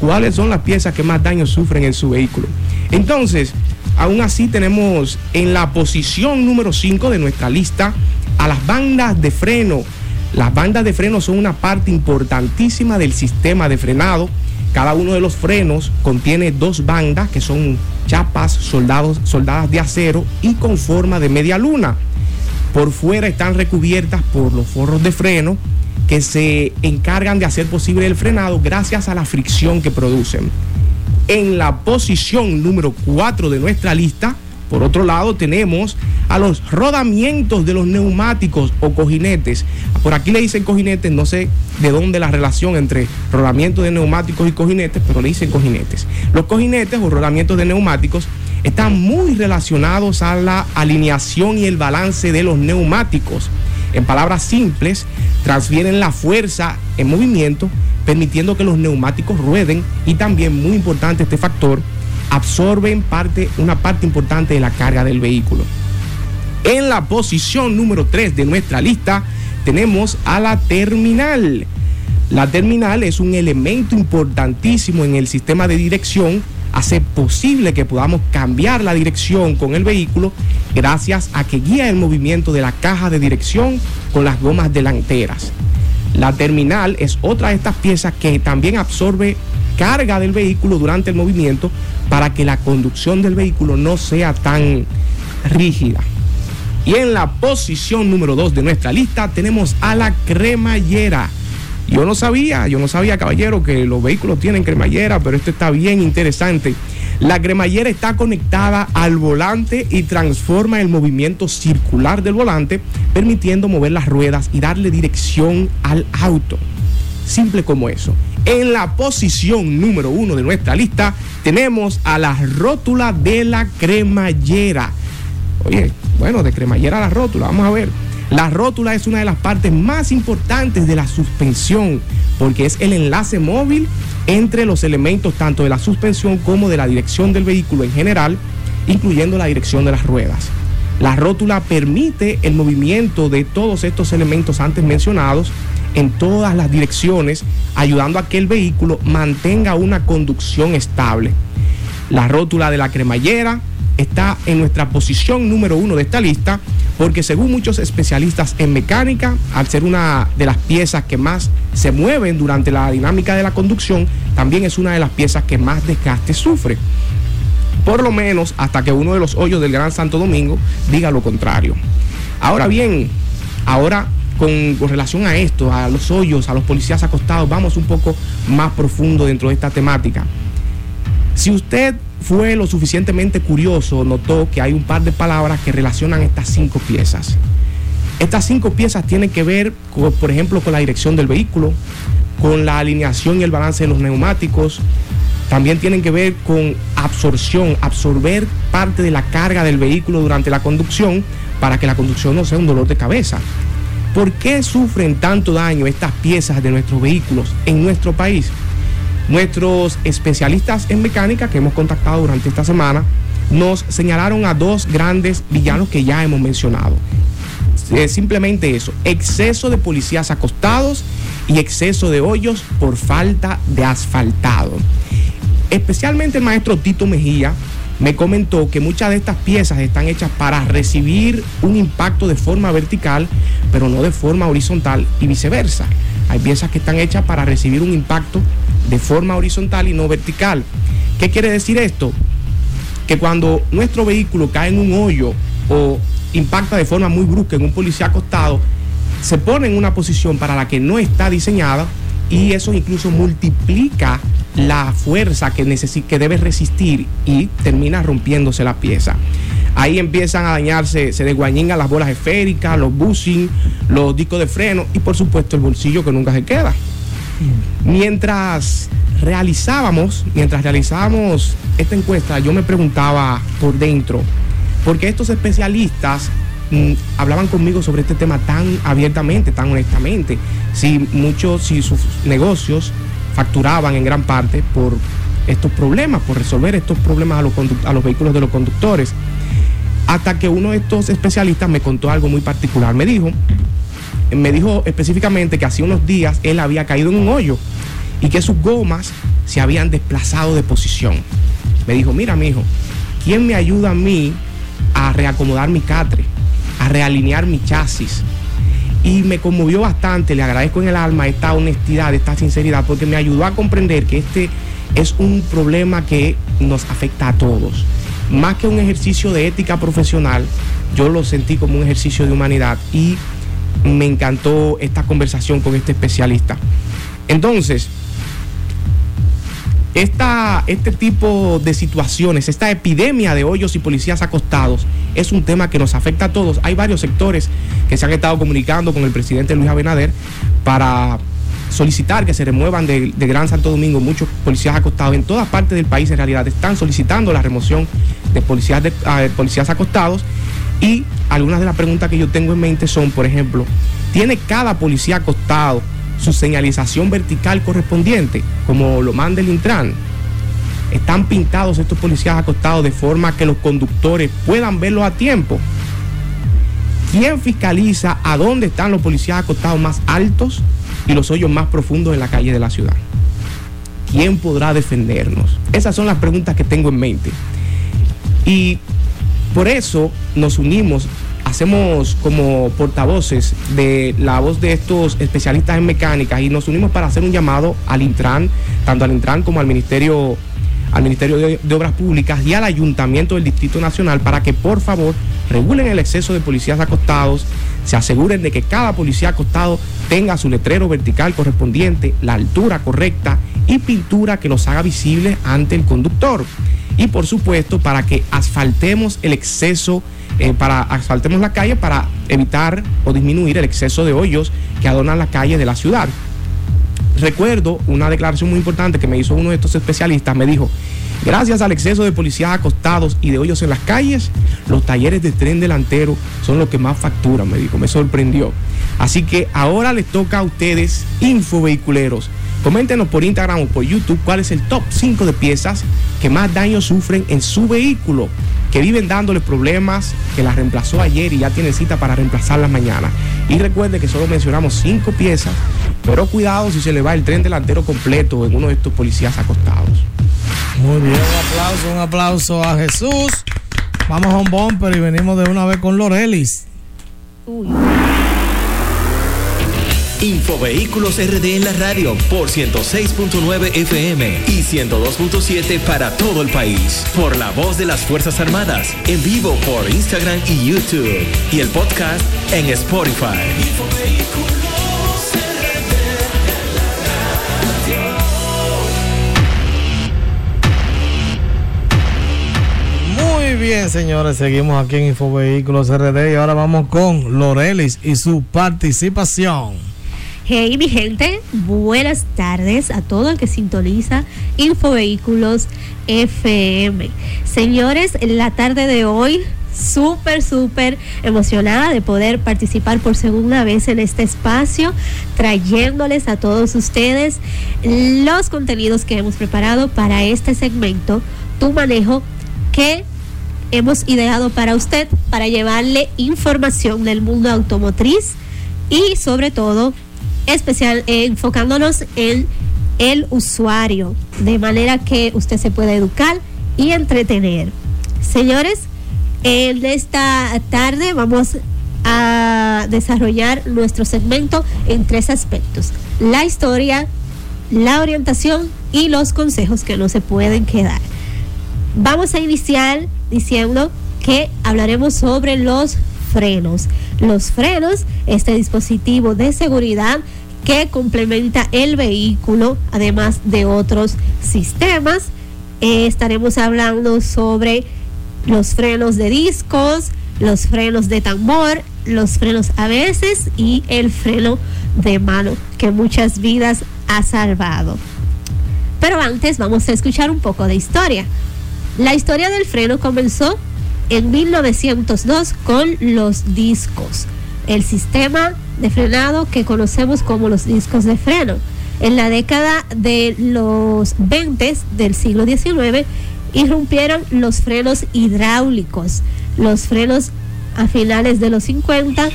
cuáles son las piezas que más daño sufren en su vehículo. Entonces, aún así tenemos en la posición número 5 de nuestra lista a las bandas de freno. Las bandas de freno son una parte importantísima del sistema de frenado cada uno de los frenos contiene dos bandas que son chapas soldadas de acero y con forma de media luna. Por fuera están recubiertas por los forros de freno que se encargan de hacer posible el frenado gracias a la fricción que producen. En la posición número 4 de nuestra lista por otro lado, tenemos a los rodamientos de los neumáticos o cojinetes. Por aquí le dicen cojinetes, no sé de dónde la relación entre rodamientos de neumáticos y cojinetes, pero le dicen cojinetes. Los cojinetes o rodamientos de neumáticos están muy relacionados a la alineación y el balance de los neumáticos. En palabras simples, transfieren la fuerza en movimiento, permitiendo que los neumáticos rueden y también, muy importante este factor, absorben parte, una parte importante de la carga del vehículo. En la posición número 3 de nuestra lista tenemos a la terminal. La terminal es un elemento importantísimo en el sistema de dirección. Hace posible que podamos cambiar la dirección con el vehículo gracias a que guía el movimiento de la caja de dirección con las gomas delanteras. La terminal es otra de estas piezas que también absorbe carga del vehículo durante el movimiento para que la conducción del vehículo no sea tan rígida. Y en la posición número 2 de nuestra lista tenemos a la cremallera. Yo no sabía, yo no sabía, caballero, que los vehículos tienen cremallera, pero esto está bien interesante. La cremallera está conectada al volante y transforma el movimiento circular del volante, permitiendo mover las ruedas y darle dirección al auto. Simple como eso. En la posición número uno de nuestra lista tenemos a la rótula de la cremallera. Oye, bueno, de cremallera a la rótula, vamos a ver. La rótula es una de las partes más importantes de la suspensión porque es el enlace móvil entre los elementos tanto de la suspensión como de la dirección del vehículo en general, incluyendo la dirección de las ruedas. La rótula permite el movimiento de todos estos elementos antes mencionados en todas las direcciones, ayudando a que el vehículo mantenga una conducción estable. La rótula de la cremallera está en nuestra posición número uno de esta lista porque según muchos especialistas en mecánica, al ser una de las piezas que más se mueven durante la dinámica de la conducción, también es una de las piezas que más desgaste sufre. Por lo menos hasta que uno de los hoyos del Gran Santo Domingo diga lo contrario. Ahora bien, ahora con, relación a esto, a los hoyos, a los policías acostados, vamos un poco más profundo dentro de esta temática. Si usted fue lo suficientemente curioso, notó que hay un par de palabras que relacionan estas cinco piezas. Estas cinco piezas tienen que ver, por ejemplo, con la dirección del vehículo, con la alineación y el balance de los neumáticos. También tienen que ver con absorción, absorber parte de la carga del vehículo durante la conducción para que la conducción no sea un dolor de cabeza. ¿Por qué sufren tanto daño estas piezas de nuestros vehículos en nuestro país? Nuestros especialistas en mecánica que hemos contactado durante esta semana nos señalaron a dos grandes villanos que ya hemos mencionado. Es simplemente eso, exceso de policías acostados y exceso de hoyos por falta de asfaltado. Especialmente el maestro Tito Mejía me comentó que muchas de estas piezas están hechas para recibir un impacto de forma vertical, pero no de forma horizontal y viceversa. Hay piezas que están hechas para recibir un impacto de forma horizontal y no vertical. ¿Qué quiere decir esto? Que cuando nuestro vehículo cae en un hoyo o impacta de forma muy brusca en un policía acostado, se pone en una posición para la que no está diseñada y eso incluso multiplica la fuerza que, que debe resistir y termina rompiéndose la pieza. Ahí empiezan a dañarse, se desguañingan las bolas esféricas, los bushing, los discos de freno y por supuesto el bolsillo que nunca se queda. Mientras realizábamos, mientras realizábamos esta encuesta, yo me preguntaba por dentro, porque estos especialistas mm, hablaban conmigo sobre este tema tan abiertamente, tan honestamente, si muchos, si sus negocios facturaban en gran parte por estos problemas, por resolver estos problemas a los, a los vehículos de los conductores. Hasta que uno de estos especialistas me contó algo muy particular. Me dijo me dijo específicamente que hace unos días él había caído en un hoyo y que sus gomas se habían desplazado de posición. Me dijo, mira, mi hijo, ¿quién me ayuda a mí a reacomodar mi catre, a realinear mi chasis? Y me conmovió bastante, le agradezco en el alma esta honestidad, esta sinceridad, porque me ayudó a comprender que este es un problema que nos afecta a todos. Más que un ejercicio de ética profesional, yo lo sentí como un ejercicio de humanidad y me encantó esta conversación con este especialista. Entonces, esta, este tipo de situaciones, esta epidemia de hoyos y policías acostados, es un tema que nos afecta a todos. Hay varios sectores que se han estado comunicando con el presidente Luis Abinader para solicitar que se remuevan de, Gran Santo Domingo muchos policías acostados. En todas partes del país en realidad están solicitando la remoción de policías, de, ah, policías acostados y algunas de las preguntas que yo tengo en mente son, por ejemplo, ¿tiene cada policía acostado su señalización vertical correspondiente, como lo manda el Intran? ¿Están pintados estos policías acostados de forma que los conductores puedan verlos a tiempo? ¿Quién fiscaliza a dónde están los policías acostados más altos y los hoyos más profundos en la calle de la ciudad? ¿Quién podrá defendernos? Esas son las preguntas que tengo en mente. Y por eso nos unimos, hacemos como portavoces de la voz de estos especialistas en mecánica y nos unimos para hacer un llamado al Intran, tanto al Intran como al Ministerio al Ministerio de, Obras Públicas y al Ayuntamiento del Distrito Nacional para que por favor regulen el exceso de policías acostados, se aseguren de que cada policía acostado tenga su letrero vertical correspondiente, la altura correcta y pintura que los haga visibles ante el conductor y por supuesto para que asfaltemos el exceso, eh, para asfaltemos la calle para evitar o disminuir el exceso de hoyos que adornan la calle de la ciudad. Recuerdo una declaración muy importante que me hizo uno de estos especialistas, me dijo, Gracias al exceso de policías acostados y de hoyos en las calles, los talleres de tren delantero son los que más facturan, me dijo, me sorprendió. Así que ahora les toca a ustedes, infovehiculeros. Coméntenos por Instagram o por YouTube cuál es el top 5 de piezas que más daño sufren en su vehículo, que viven dándole problemas, que las reemplazó ayer y ya tiene cita para reemplazarlas mañana. Y recuerde que solo mencionamos 5 piezas, pero cuidado si se le va el tren delantero completo en uno de estos policías acostados. Muy bien, un aplauso, un aplauso a Jesús. Vamos a un bumper y venimos de una vez con Lorelis. Infovehículos RD en la radio por 106.9 FM y 102.7 para todo el país. Por la voz de las Fuerzas Armadas. En vivo por Instagram y YouTube. Y el podcast en Spotify. Muy bien, señores, seguimos aquí en Infovehículos RD y ahora vamos con Lorelis y su participación. Hey, mi gente, buenas tardes a todo el que sintoniza Infovehículos FM. Señores, en la tarde de hoy, súper, súper emocionada de poder participar por segunda vez en este espacio, trayéndoles a todos ustedes los contenidos que hemos preparado para este segmento, Tu Manejo, que hemos ideado para usted, para llevarle información del mundo automotriz y sobre todo especial eh, enfocándonos en el usuario, de manera que usted se pueda educar y entretener. Señores, en esta tarde vamos a desarrollar nuestro segmento en tres aspectos. La historia, la orientación y los consejos que no se pueden quedar. Vamos a iniciar diciendo que hablaremos sobre los frenos. Los frenos, este dispositivo de seguridad que complementa el vehículo, además de otros sistemas. Eh, estaremos hablando sobre los frenos de discos, los frenos de tambor, los frenos a veces y el freno de mano que muchas vidas ha salvado. Pero antes vamos a escuchar un poco de historia. La historia del freno comenzó en 1902 con los discos, el sistema de frenado que conocemos como los discos de freno. En la década de los 20 del siglo XIX irrumpieron los frenos hidráulicos. Los frenos a finales de los 50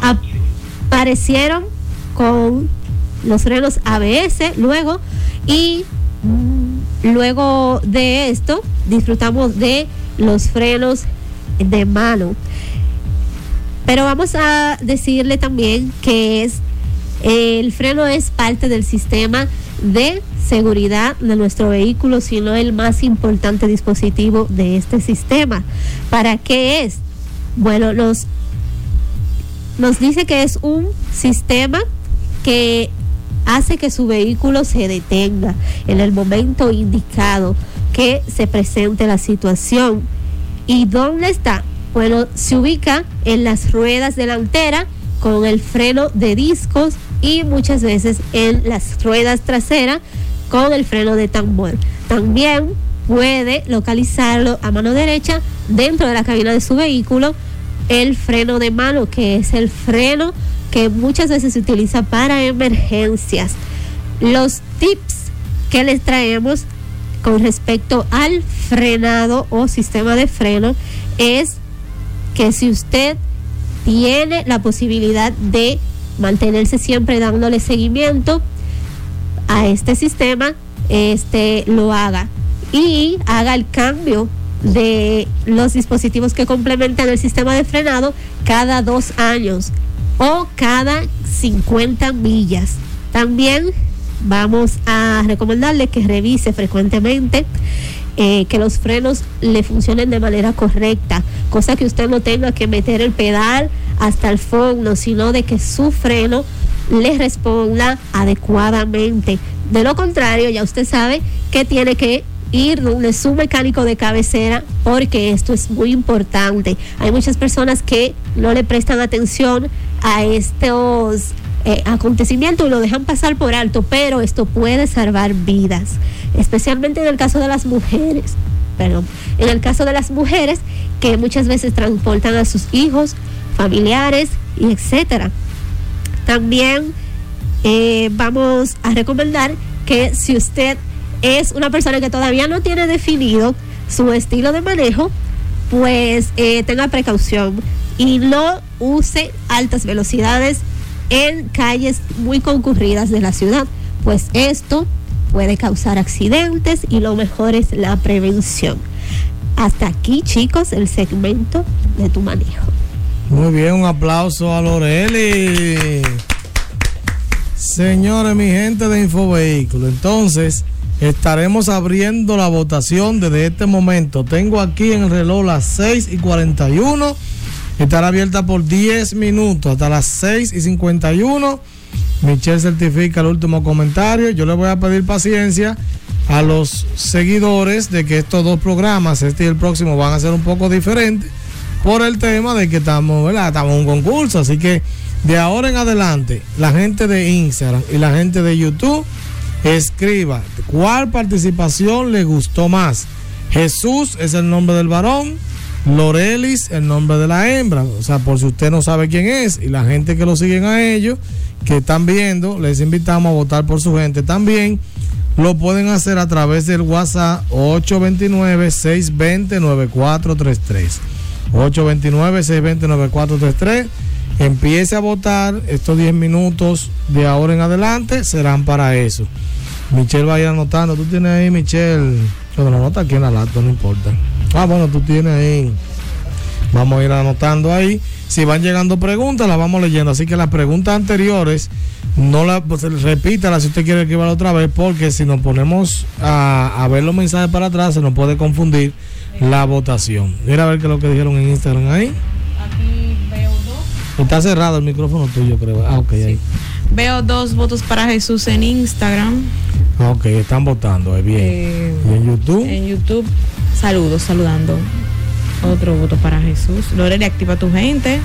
aparecieron con los frenos ABS luego y luego de esto disfrutamos de los frenos de mano. Pero vamos a decirle también que es el freno es parte del sistema de seguridad de nuestro vehículo, sino el más importante dispositivo de este sistema. ¿Para qué es? Bueno, nos, nos dice que es un sistema que hace que su vehículo se detenga en el momento indicado que se presente la situación. ¿Y dónde está? Bueno, se ubica en las ruedas delanteras con el freno de discos y muchas veces en las ruedas traseras con el freno de tambor. También puede localizarlo a mano derecha dentro de la cabina de su vehículo el freno de mano, que es el freno que muchas veces se utiliza para emergencias. Los tips que les traemos con respecto al frenado o sistema de freno es que si usted tiene la posibilidad de mantenerse siempre dándole seguimiento a este sistema, este lo haga y haga el cambio de los dispositivos que complementan el sistema de frenado cada dos años o cada 50 millas. También vamos a recomendarle que revise frecuentemente eh, que los frenos le funcionen de manera correcta, cosa que usted no tenga que meter el pedal hasta el fondo, sino de que su freno le responda adecuadamente. De lo contrario, ya usted sabe que tiene que ir donde su mecánico de cabecera porque esto es muy importante. Hay muchas personas que no le prestan atención a estos eh, acontecimiento y lo dejan pasar por alto, pero esto puede salvar vidas, especialmente en el caso de las mujeres. Perdón, en el caso de las mujeres que muchas veces transportan a sus hijos, familiares y etcétera. También eh, vamos a recomendar que si usted es una persona que todavía no tiene definido su estilo de manejo, pues eh, tenga precaución y no use altas velocidades en calles muy concurridas de la ciudad, pues esto puede causar accidentes y lo mejor es la prevención. Hasta aquí, chicos, el segmento de tu manejo. Muy bien, un aplauso a Loreli. Señores, mi gente de Infovehículo, entonces estaremos abriendo la votación desde este momento. Tengo aquí en el reloj las 6 y 41. Estará abierta por 10 minutos hasta las 6 y 51. Michelle certifica el último comentario. Yo le voy a pedir paciencia a los seguidores de que estos dos programas, este y el próximo, van a ser un poco diferentes por el tema de que estamos, ¿verdad? Estamos en un concurso. Así que de ahora en adelante, la gente de Instagram y la gente de YouTube escriba cuál participación le gustó más. Jesús es el nombre del varón, Lorelis el nombre de la hembra. O sea, por si usted no sabe quién es y la gente que lo siguen a ellos, que están viendo, les invitamos a votar por su gente también. Lo pueden hacer a través del WhatsApp 829-620-9433. 829-620-9433. Empiece a votar. Estos 10 minutos de ahora en adelante serán para eso. Michelle va a ir anotando. Tú tienes ahí, Michelle. Yo lo anota aquí en la lata, no importa. Ah, bueno, tú tienes ahí. Vamos a ir anotando ahí. Si van llegando preguntas, las vamos leyendo. Así que las preguntas anteriores, no las pues, repítalas si usted quiere que vaya otra vez, porque si nos ponemos a, a ver los mensajes para atrás, se nos puede confundir la votación. Mira a ver qué es lo que dijeron en Instagram ahí. Aquí veo dos. Está cerrado el micrófono tuyo, creo. Ah, ok, ahí. Veo dos votos para Jesús en Instagram. Ah, ok, están votando, es bien. Eh, ¿Y en YouTube? En YouTube, saludos, saludando. Otro voto para Jesús. Loreli, activa tu gente.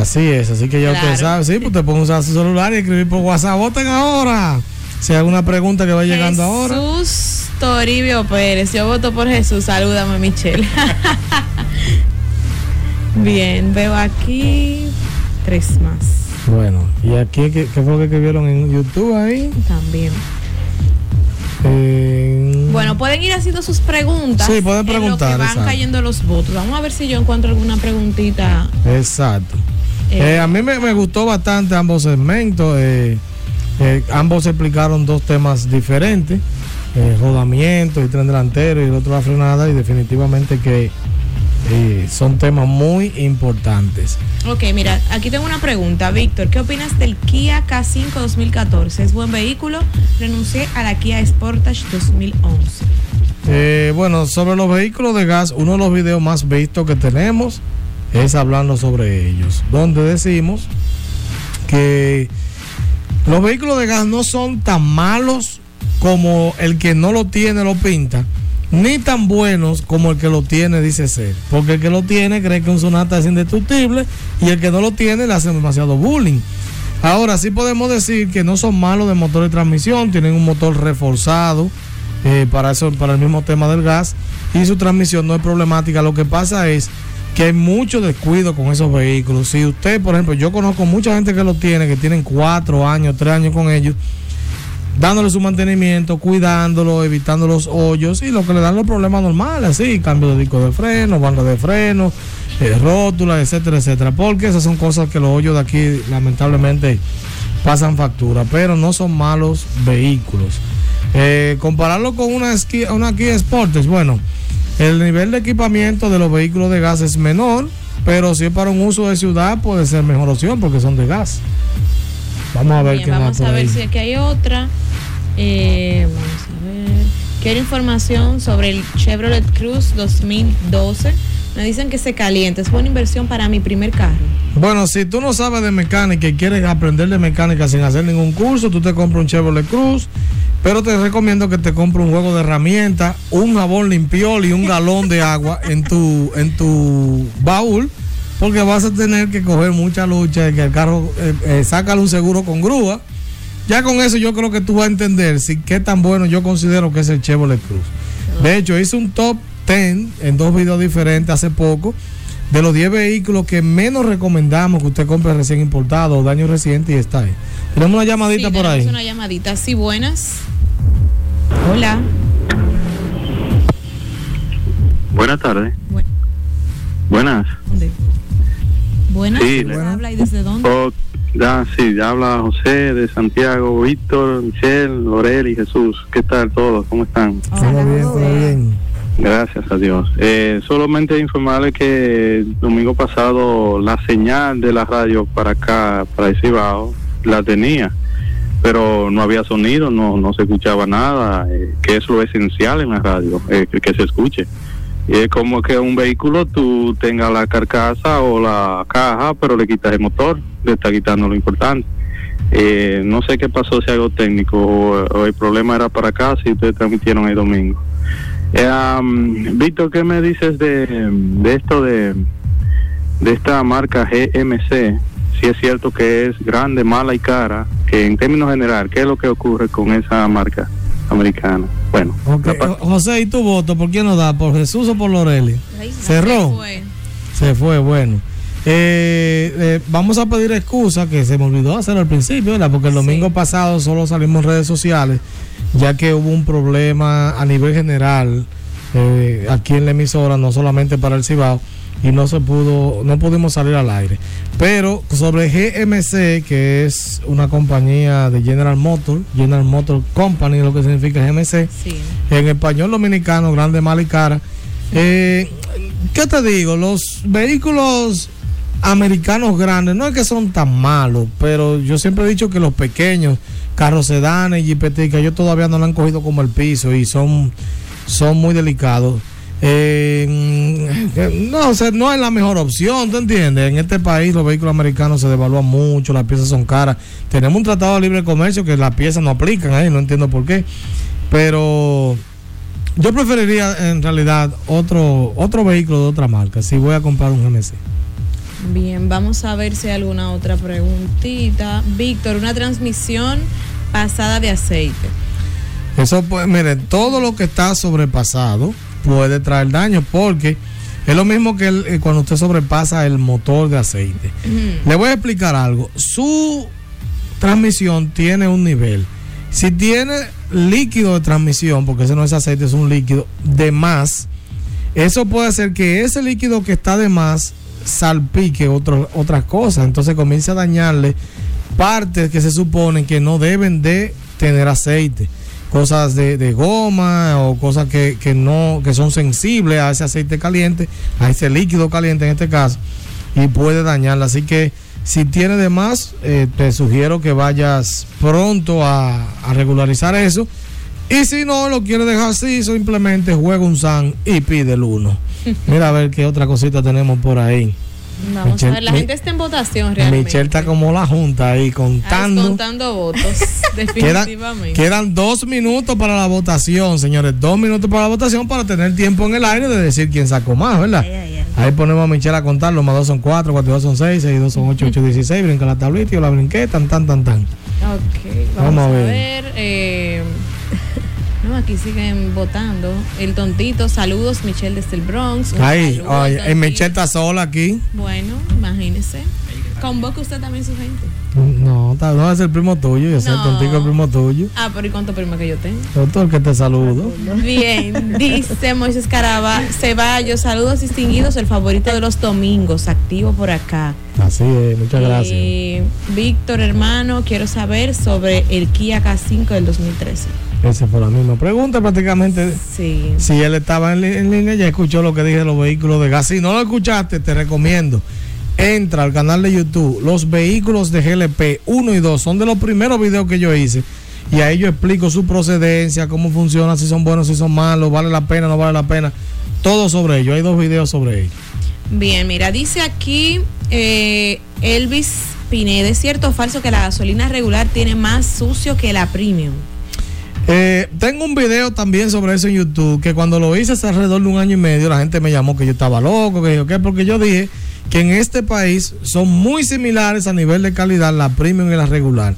Así es, así que ya Claro. usted sabe, sí, pues te puede usar su celular y escribir por WhatsApp. Voten ahora. Si hay alguna pregunta que va llegando ahora. Jesús Toribio Pérez. Yo voto por Jesús. Salúdame, Michelle. Bien, veo aquí tres más Bueno, y aquí, ¿qué, qué fue lo que escribieron en YouTube ahí? también. En- Bueno, pueden ir haciendo sus preguntas. Sí, pueden en lo que preguntar, van exacto. cayendo los votos. Vamos a ver si yo encuentro alguna preguntita. Exacto. Eh, Eh, a mí me, me gustó bastante ambos segmentos. eh, eh, ambos explicaron dos temas diferentes: eh, rodamiento y tren delantero y el otro la frenada. Y definitivamente que eh, son temas muy importantes. Ok, mira, aquí tengo una pregunta. Víctor, ¿qué opinas del Kia K5 2014? ¿Es buen vehículo? Renuncié a la Kia Sportage 2011. Eh, bueno, sobre los vehículos de gas, uno de los videos más vistos que tenemos es hablando sobre ellos, donde decimos que los vehículos de gas no son tan malos como el que no lo tiene lo pinta, ni tan buenos como el que lo tiene dice ser, porque el que lo tiene cree que un Sonata es indestructible y el que no lo tiene le hace demasiado bullying. Ahora sí podemos decir que no son malos de motor y transmisión, tienen un motor reforzado eh, para eso, para el mismo tema del gas y su transmisión no es problemática. Lo que pasa es que hay mucho descuido con esos vehículos. Si usted, por ejemplo, yo conozco mucha gente que lo tiene, que tienen cuatro años, tres años con ellos, dándole su mantenimiento, cuidándolo, evitando los hoyos y lo que le dan los problemas normales, así, cambio de disco de freno, banda de freno, eh, rótula, etcétera, etcétera, porque esas son cosas que los hoyos de aquí lamentablemente pasan factura, pero no son malos vehículos. Eh, compararlo con una, esqui- una Kia Sportage, bueno, el nivel de equipamiento de los vehículos de gas es menor, pero si es para un uso de ciudad puede ser mejor opción porque son de gas. Vamos a ver Bien, qué más vamos a ver ahí. si aquí hay otra. Eh, vamos a ver. Quiero información sobre el Chevrolet Cruz 2012. Me dicen que se calienta. Es buena inversión para mi primer carro. Bueno, si tú no sabes de mecánica y quieres aprender de mecánica sin hacer ningún curso, tú te compras un Chevrolet Cruz, pero te recomiendo que te compres un juego de herramientas, un jabón limpiol y un galón de agua en tu, en tu baúl porque vas a tener que coger mucha lucha y que el carro eh, eh, sácale un seguro con grúa. Ya con eso yo creo que tú vas a entender si qué tan bueno yo considero que es el Chevrolet Cruz. De hecho, hice un top 10 en dos videos diferentes hace poco de los 10 vehículos que menos recomendamos que usted compre recién importado o daño reciente y está ahí. Tenemos una llamadita Sí, por tenemos ahí. una llamadita. Sí, buenas. Hola. Buenas tardes. Bu- Buenas. ¿Dónde? Buenas. Sí, ¿Quién bueno. habla y desde dónde? Oh, ya, sí, ya habla José de Santiago, Víctor, Michelle, Lorel y Jesús. ¿Qué tal todos? ¿Cómo están? Todo bien, todo bien. Gracias a Dios. Eh, solamente informarle que el domingo pasado la señal de la radio para acá, para el Cibao, la tenía, pero no había sonido, no, no se escuchaba nada, eh, que es lo esencial en la radio, eh, que, que se escuche. Y es como que un vehículo tú tengas la carcasa o la caja, pero le quitas el motor, le está quitando lo importante. Eh, no sé qué pasó, si algo técnico o, el problema era para acá, si ustedes transmitieron el domingo. Eh, um, Víctor, ¿qué me dices de, de esto de, de esta marca GMC? Si es cierto que es grande, mala y cara, que en términos general, ¿qué es lo que ocurre con esa marca americana? Bueno, José, ¿y tu voto? ¿Por quién nos da? ¿Por Jesús o por Loreli? Ay, Cerró. se fue. Se fue, bueno. Eh, eh, vamos a pedir excusa que se me olvidó hacer al principio, ¿verdad? Porque el domingo pasado solo salimos en redes sociales, ya que hubo un problema a nivel general eh, aquí en la emisora, no solamente para el Cibao, y no se pudo, no pudimos salir al aire. Pero sobre GMC, que es una compañía de General Motors, General Motor Company, lo que significa GMC, Sí. en español dominicano, grande, mal y cara. Eh, ¿Qué te digo? Los vehículos americanos grandes no es que son tan malos, pero yo siempre he dicho que los pequeños, carros sedanes, jipeticas, ellos todavía no lo han cogido como el piso y son, son muy delicados. Eh, no, o sea, no es la mejor opción, ¿tú entiendes? En este país los vehículos americanos se devalúan mucho, las piezas son caras. Tenemos un tratado de libre comercio que las piezas no aplican ahí, no entiendo por qué. Pero yo preferiría en realidad otro otro vehículo de otra marca si voy a comprar un GMC. Bien, vamos a ver si hay alguna otra preguntita. Víctor, una transmisión pasada de aceite. Eso pues, miren, todo lo que está sobrepasado puede traer daño porque es lo mismo que el- eh, cuando usted sobrepasa el motor de aceite. Le voy a explicar algo. Su transmisión tiene un nivel. Si tiene líquido de transmisión, porque ese no es aceite, es un líquido de más, eso puede hacer que ese líquido que está de más salpique otro- otras cosas. Entonces comienza a dañarle partes que se suponen que no deben de tener aceite. Cosas de, de goma o cosas que, que no que son sensibles a ese aceite caliente, a ese líquido caliente en este caso, y puede dañarla. Así que si tiene de más, eh, te sugiero que vayas pronto a, a regularizar eso. Y si no lo quiere dejar así, simplemente juega un SAN y pide el uno. Mira a ver qué otra cosita tenemos por ahí. Vamos Michelle, a ver, la Mi- gente está en votación realmente. Michelle está como la junta ahí Ahí contando. contando votos, definitivamente. quedan dos minutos para la votación, señores. Dos minutos para la votación para tener tiempo en el aire de decir quién sacó más, ¿verdad? Ahí ponemos a Michelle a contar. Los más dos son cuatro, cuatro dos son seis, seis dos son ocho, ocho dieciséis. Brinca la tablita y yo la brinqué, tan, tan, tan, tan. Ok, vamos, a ver. eh, no, aquí siguen votando. El tontito, saludos, Michelle desde el Bronx. Un Ahí, saludo, en Michelle está sola aquí. Bueno, imagínese. Convoque usted también su gente. No, no es el primo tuyo, yo sé, el No. tontico el primo tuyo. Ah, pero ¿y cuánto primo que yo tengo? Doctor, que te saludo. Bien, dice Moisés Caraba, Ceballos, saludos distinguidos, el favorito de los domingos, activo por acá. Así es, muchas gracias. Eh, Víctor, hermano, quiero saber sobre el Kia K5 del 2013. Esa fue la misma pregunta prácticamente. Sí. Si él estaba en línea, ya escuchó lo que dije de los vehículos de gas. Si no lo escuchaste, te recomiendo. Entra al canal de YouTube. Los vehículos de GLP 1 y 2 son de los primeros videos que yo hice. Y ahí yo explico su procedencia, cómo funciona, si son buenos, si son malos, vale la pena, no vale la pena. Todo sobre ello. Hay dos videos sobre ello. Bien, mira, dice aquí eh, Elvis Pineda, ¿es cierto o falso que la gasolina regular tiene más sucio que la premium? Eh, tengo un video también sobre eso en YouTube, que cuando lo hice hace alrededor de un año y medio, la gente me llamó que yo estaba loco, que yo qué, porque yo dije que en este país son muy similares a nivel de calidad la premium y la regular,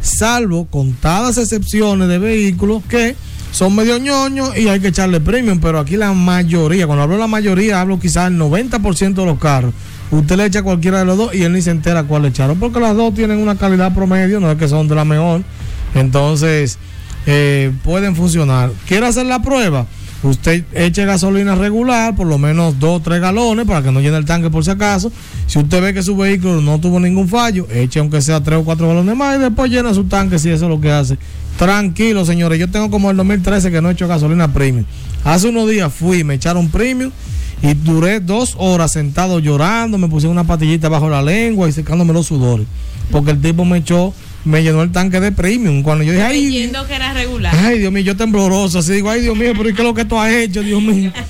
salvo contadas excepciones de vehículos que son medio ñoños y hay que echarle premium, pero aquí la mayoría, cuando hablo de la mayoría, hablo quizás el 90% de los carros. Usted le echa cualquiera de los dos y él ni se entera cuál le echaron, porque las dos tienen una calidad promedio, no es que son de la mejor. Entonces, eh, pueden funcionar. ¿Quiere hacer la prueba? Usted eche gasolina regular, por lo menos dos o tres galones, para que no llene el tanque por si acaso. Si usted ve que su vehículo no tuvo ningún fallo, eche aunque sea tres o cuatro galones más y después llena su tanque si eso es lo que hace. Tranquilo, señores. Yo tengo como el 2013 que no he hecho gasolina premium. Hace unos días fui, me echaron premium y duré dos horas sentado llorando. Me puse una patillita bajo la lengua y secándome los sudores. Porque el tipo me echó, me llenó el tanque de premium. Cuando yo dije, ay, Creyendo que era regular. ay, Dios mío, yo tembloroso. Así digo, ay, Dios mío, pero ¿y qué es lo que tú has hecho, Dios mío?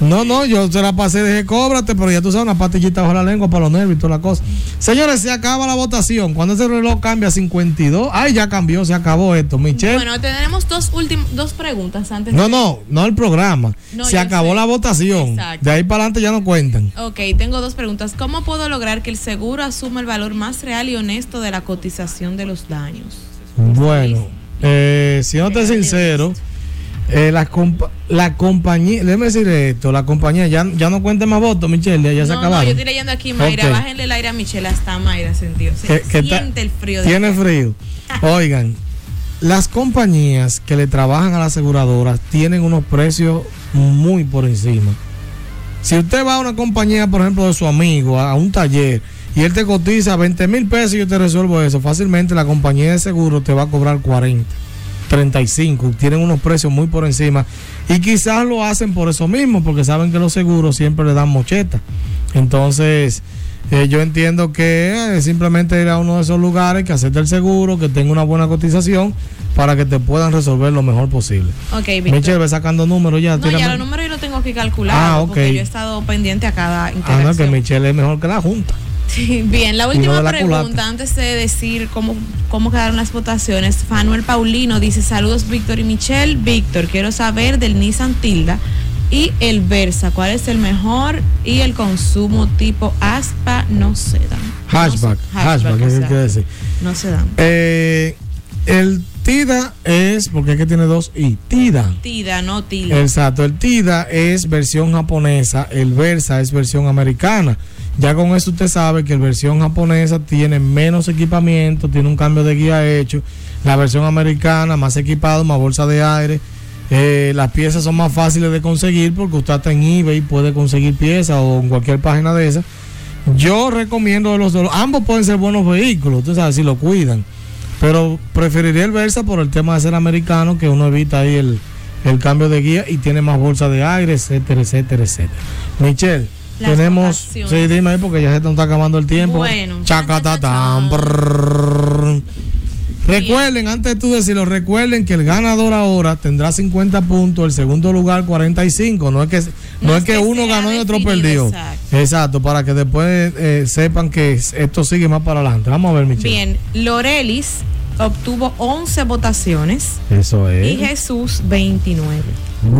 No, no, yo se la pasé, dije, cóbrate, pero ya tú sabes, una patillita bajo la lengua para los nervios y toda la cosa. Señores, se acaba la votación. Cuando ese reloj cambia a 52, ay, ya cambió, se acabó esto, Michelle. Bueno, tenemos dos últimas dos preguntas antes. No, de- no, no el programa. No, se acabó sé. la votación. Exacto. De ahí para adelante ya no cuentan. Ok, tengo dos preguntas. ¿Cómo puedo lograr que el seguro asuma el valor más real y honesto de la cotización de los daños? Bueno, eh, si no te sincero, eh, la, compa- la compañía, déjeme decir esto, la compañía ya, ya no cuenta más votos, Michelle, ya, ya se no, no, acabaron. yo estoy leyendo aquí, Mayra, bájenle el aire a Michelle hasta Mayra sentió. Se siente el frío. de Tiene acá. frío. Oigan, las compañías que le trabajan a las aseguradoras tienen unos precios muy por encima. Si usted va a una compañía, por ejemplo, de su amigo, a, a un taller, y él te cotiza 20 mil pesos y yo te resuelvo eso, fácilmente la compañía de seguro te va a cobrar 40, 35. Tienen unos precios muy por encima. Y quizás lo hacen por eso mismo, porque saben que los seguros siempre le dan mocheta. Entonces, eh, yo entiendo que eh, simplemente ir a uno de esos lugares que acepte el seguro, que tenga una buena cotización para que te puedan resolver lo mejor posible. Ok, Víctor. Michelle, ve sacando números ya. No, ya los números yo los tengo aquí calculados Ah, porque yo he estado pendiente a cada Ah, no, que interacción. Michelle es mejor que la Junta. Sí, bien, la Y última la pregunta culata. antes de decir cómo, cómo quedaron las votaciones. Fanuel Paulino dice saludos Víctor y Michelle. Víctor, quiero saber del Nissan Tilda y el Versa. ¿Cuál es el mejor? Y el consumo tipo aspa no se dan. Hatchback. No, Hatchback, ¿qué quiere decir? No se dan. Eh, el TIDA es, porque es que tiene dos I, TIDA. Tida, no tilda. Exacto, el TIDA es versión japonesa, el Versa es versión americana. Ya con eso usted sabe que la versión japonesa tiene menos equipamiento, tiene un cambio de guía hecho. La versión americana, más equipado, más bolsa de aire. Eh, las piezas son más fáciles de conseguir porque usted está en eBay puede conseguir piezas o en cualquier página de esas. Yo recomiendo los dos. Ambos pueden ser buenos vehículos, usted sabe, si lo cuidan. Pero preferiría el Versa por el tema de ser americano, que uno evita ahí el, el cambio de guía y tiene más bolsa de aire, etcétera, etcétera, etcétera. Michelle, Las tenemos. votaciones. Sí, dime ahí porque ya se está acabando el tiempo. Bueno. Chacatatán. Recuerden, antes de tú decirlo, recuerden que el ganador ahora tendrá 50 puntos, el segundo lugar 45. No es que, no es que uno ganó y otro perdió. exacto. Exacto, para que después eh, sepan que esto sigue más para adelante. Vamos a ver, Michelle. Bien, Lorelis obtuvo 11 votaciones Eso y es. Jesús 29.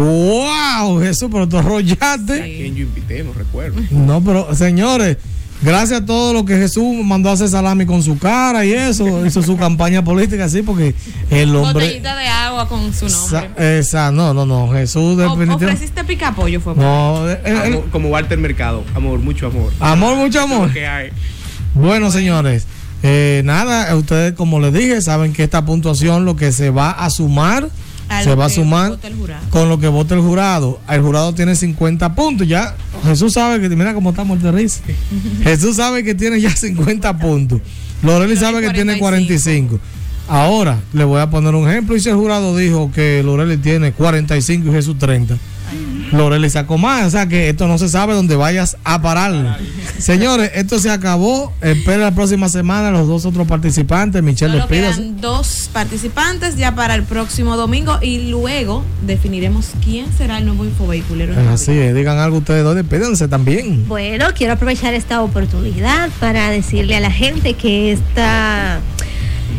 ¡Wow! Jesús, pero tú arrollaste. ¿A quién yo invité? No recuerdo. No, pero señores, gracias a todo lo que Jesús mandó a hacer salami con su cara y eso, hizo su campaña política así, porque el hombre. Botellita de agua con su nombre. Sa- esa, no, no, no, Jesús definitivamente. ofreciste picapollo, fue. No, eh, eh, Amor, como Walter Mercado. Amor, mucho amor. amor, mucho amor. lo que hay. Bueno, señores, eh, nada, ustedes como les dije, saben que esta puntuación lo que se va a sumar, A se va a sumar con lo que vote el jurado. El jurado tiene 50 puntos, ya Jesús sabe que, mira cómo estamos de risa. Jesús sabe que tiene ya 50 puntos. Loreli sabe que tiene 45. Ahora, le voy a poner un ejemplo. Y si el jurado dijo que Loreli tiene 45 y Jesús 30. Loreli sacó más, o sea que esto no se sabe dónde vayas a parar. Señores, esto se acabó. Espera la próxima semana los dos otros participantes. Michelle, Solo quedan dos participantes ya para el próximo domingo y luego definiremos quién será el nuevo infovehiculero. en Así es, digan algo ustedes dos, despídense también. Bueno, quiero aprovechar esta oportunidad para decirle a la gente que esta,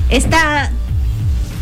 esta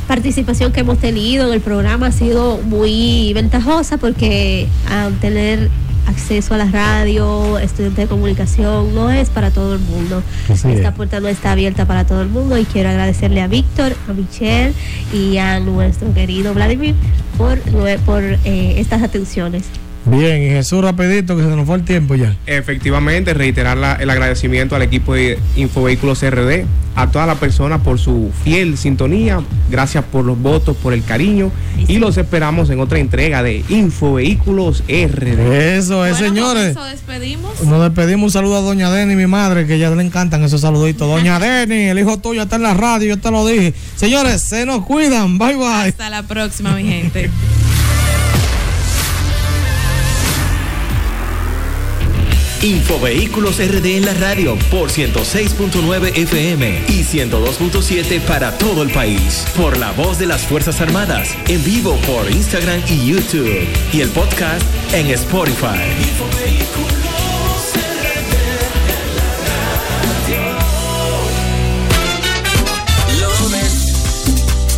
participación que hemos tenido en el programa ha sido muy ventajosa porque al tener acceso a la radio, estudiante de comunicación, no es para todo el mundo. Esta es. puerta no está abierta para todo el mundo y quiero agradecerle a Víctor, a Michelle y a nuestro querido Vladimir por, por eh, estas atenciones. Bien, y Jesús, rapidito, que se nos fue el tiempo ya. Efectivamente, reiterar la- el agradecimiento al equipo de Infovehículos RD, a todas las personas por su fiel sintonía, gracias por los votos, por el cariño y los esperamos en otra entrega de Infovehículos RD. Eso es, Bueno, señores. Con eso despedimos. Nos despedimos. Un saludo a Doña Deni, mi madre, que ya le encantan esos saluditos. Doña Deni, el hijo tuyo está en la radio, yo te lo dije. Señores, se nos cuidan. Bye, bye. Hasta la próxima, mi gente. Infovehículos RD en la radio por 106.9 FM y 102.7 para todo el país. Por la voz de las Fuerzas Armadas. En vivo por Instagram y YouTube. Y el podcast en Spotify.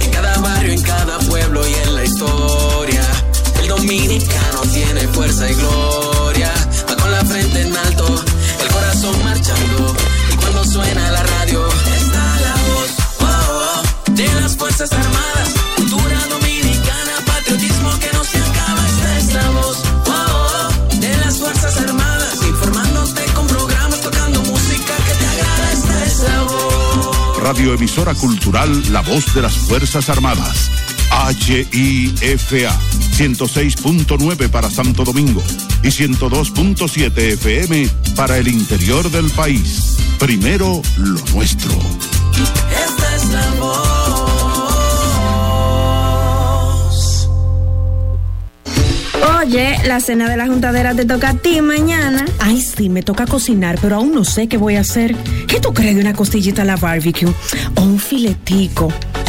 En cada barrio, en cada pueblo y en la historia. El dominicano tiene fuerza y gloria. En alto, el corazón marchando. Y cuando suena la radio, está la voz oh, oh, de las Fuerzas Armadas. Cultura dominicana, patriotismo que no se acaba. Está esta voz oh, oh, de las Fuerzas Armadas. Informándote con programas, tocando música que te agrada. Está esa voz. Radioemisora Cultural La Voz de las Fuerzas Armadas. HIFA 106.9 para Santo Domingo y 102.7 FM para el interior del país. Primero lo nuestro. Esta es la voz. Oye, la cena de la juntadera te toca a ti mañana. Ay, sí, me toca cocinar, pero aún no sé qué voy a hacer. ¿Qué tú crees de una costillita a la barbecue? O un filetico.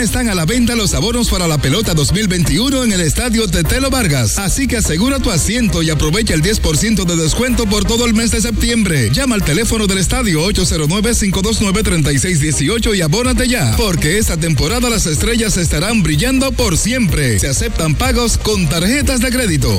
Están a la venta los abonos para la pelota 2021 en el estadio Tetelo Vargas. Así que asegura tu asiento y aprovecha el 10% de descuento por todo el mes de septiembre. Llama al teléfono del estadio 809-529-3618 y abónate ya. Porque esta temporada las estrellas estarán brillando por siempre. Se aceptan pagos con tarjetas de crédito.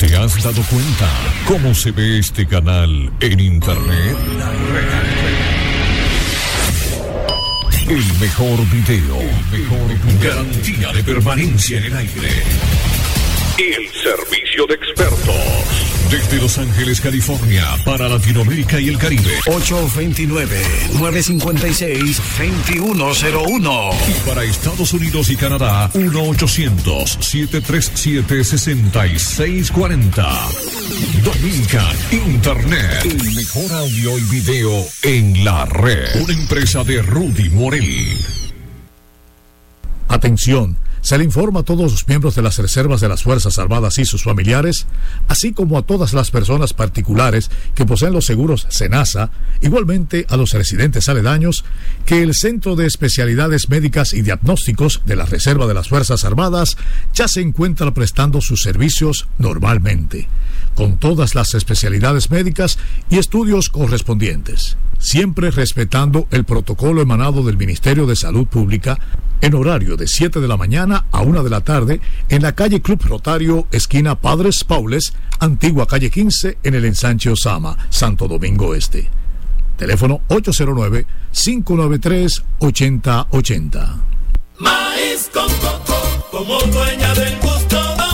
¿Te has dado cuenta cómo se ve este canal en internet? El mejor video, el mejor garantía de permanencia en el aire. El servicio de expertos. Desde Los Ángeles, California, para Latinoamérica y el Caribe. 829-956-2101. Y para Estados Unidos y Canadá, 1-800-737-6640. Dominican Internet. El mejor audio y video en la red. Una empresa de Rudy Morel. Atención, se le informa a todos los miembros de las reservas de las Fuerzas Armadas y sus familiares, así como a todas las personas particulares que poseen los seguros SENASA, igualmente a los residentes aledaños, que el Centro de Especialidades Médicas y Diagnósticos de la Reserva de las Fuerzas Armadas ya se encuentra prestando sus servicios normalmente, con todas las especialidades médicas y estudios correspondientes, siempre respetando el protocolo emanado del Ministerio de Salud Pública en horario de 7 de la mañana a 1 de la tarde en la calle Club Rotario, esquina Padres Paules, antigua calle 15, en el ensanche Osama, Santo Domingo Este. Teléfono 809-593-8080. Maíz con coco, como dueña del gusto.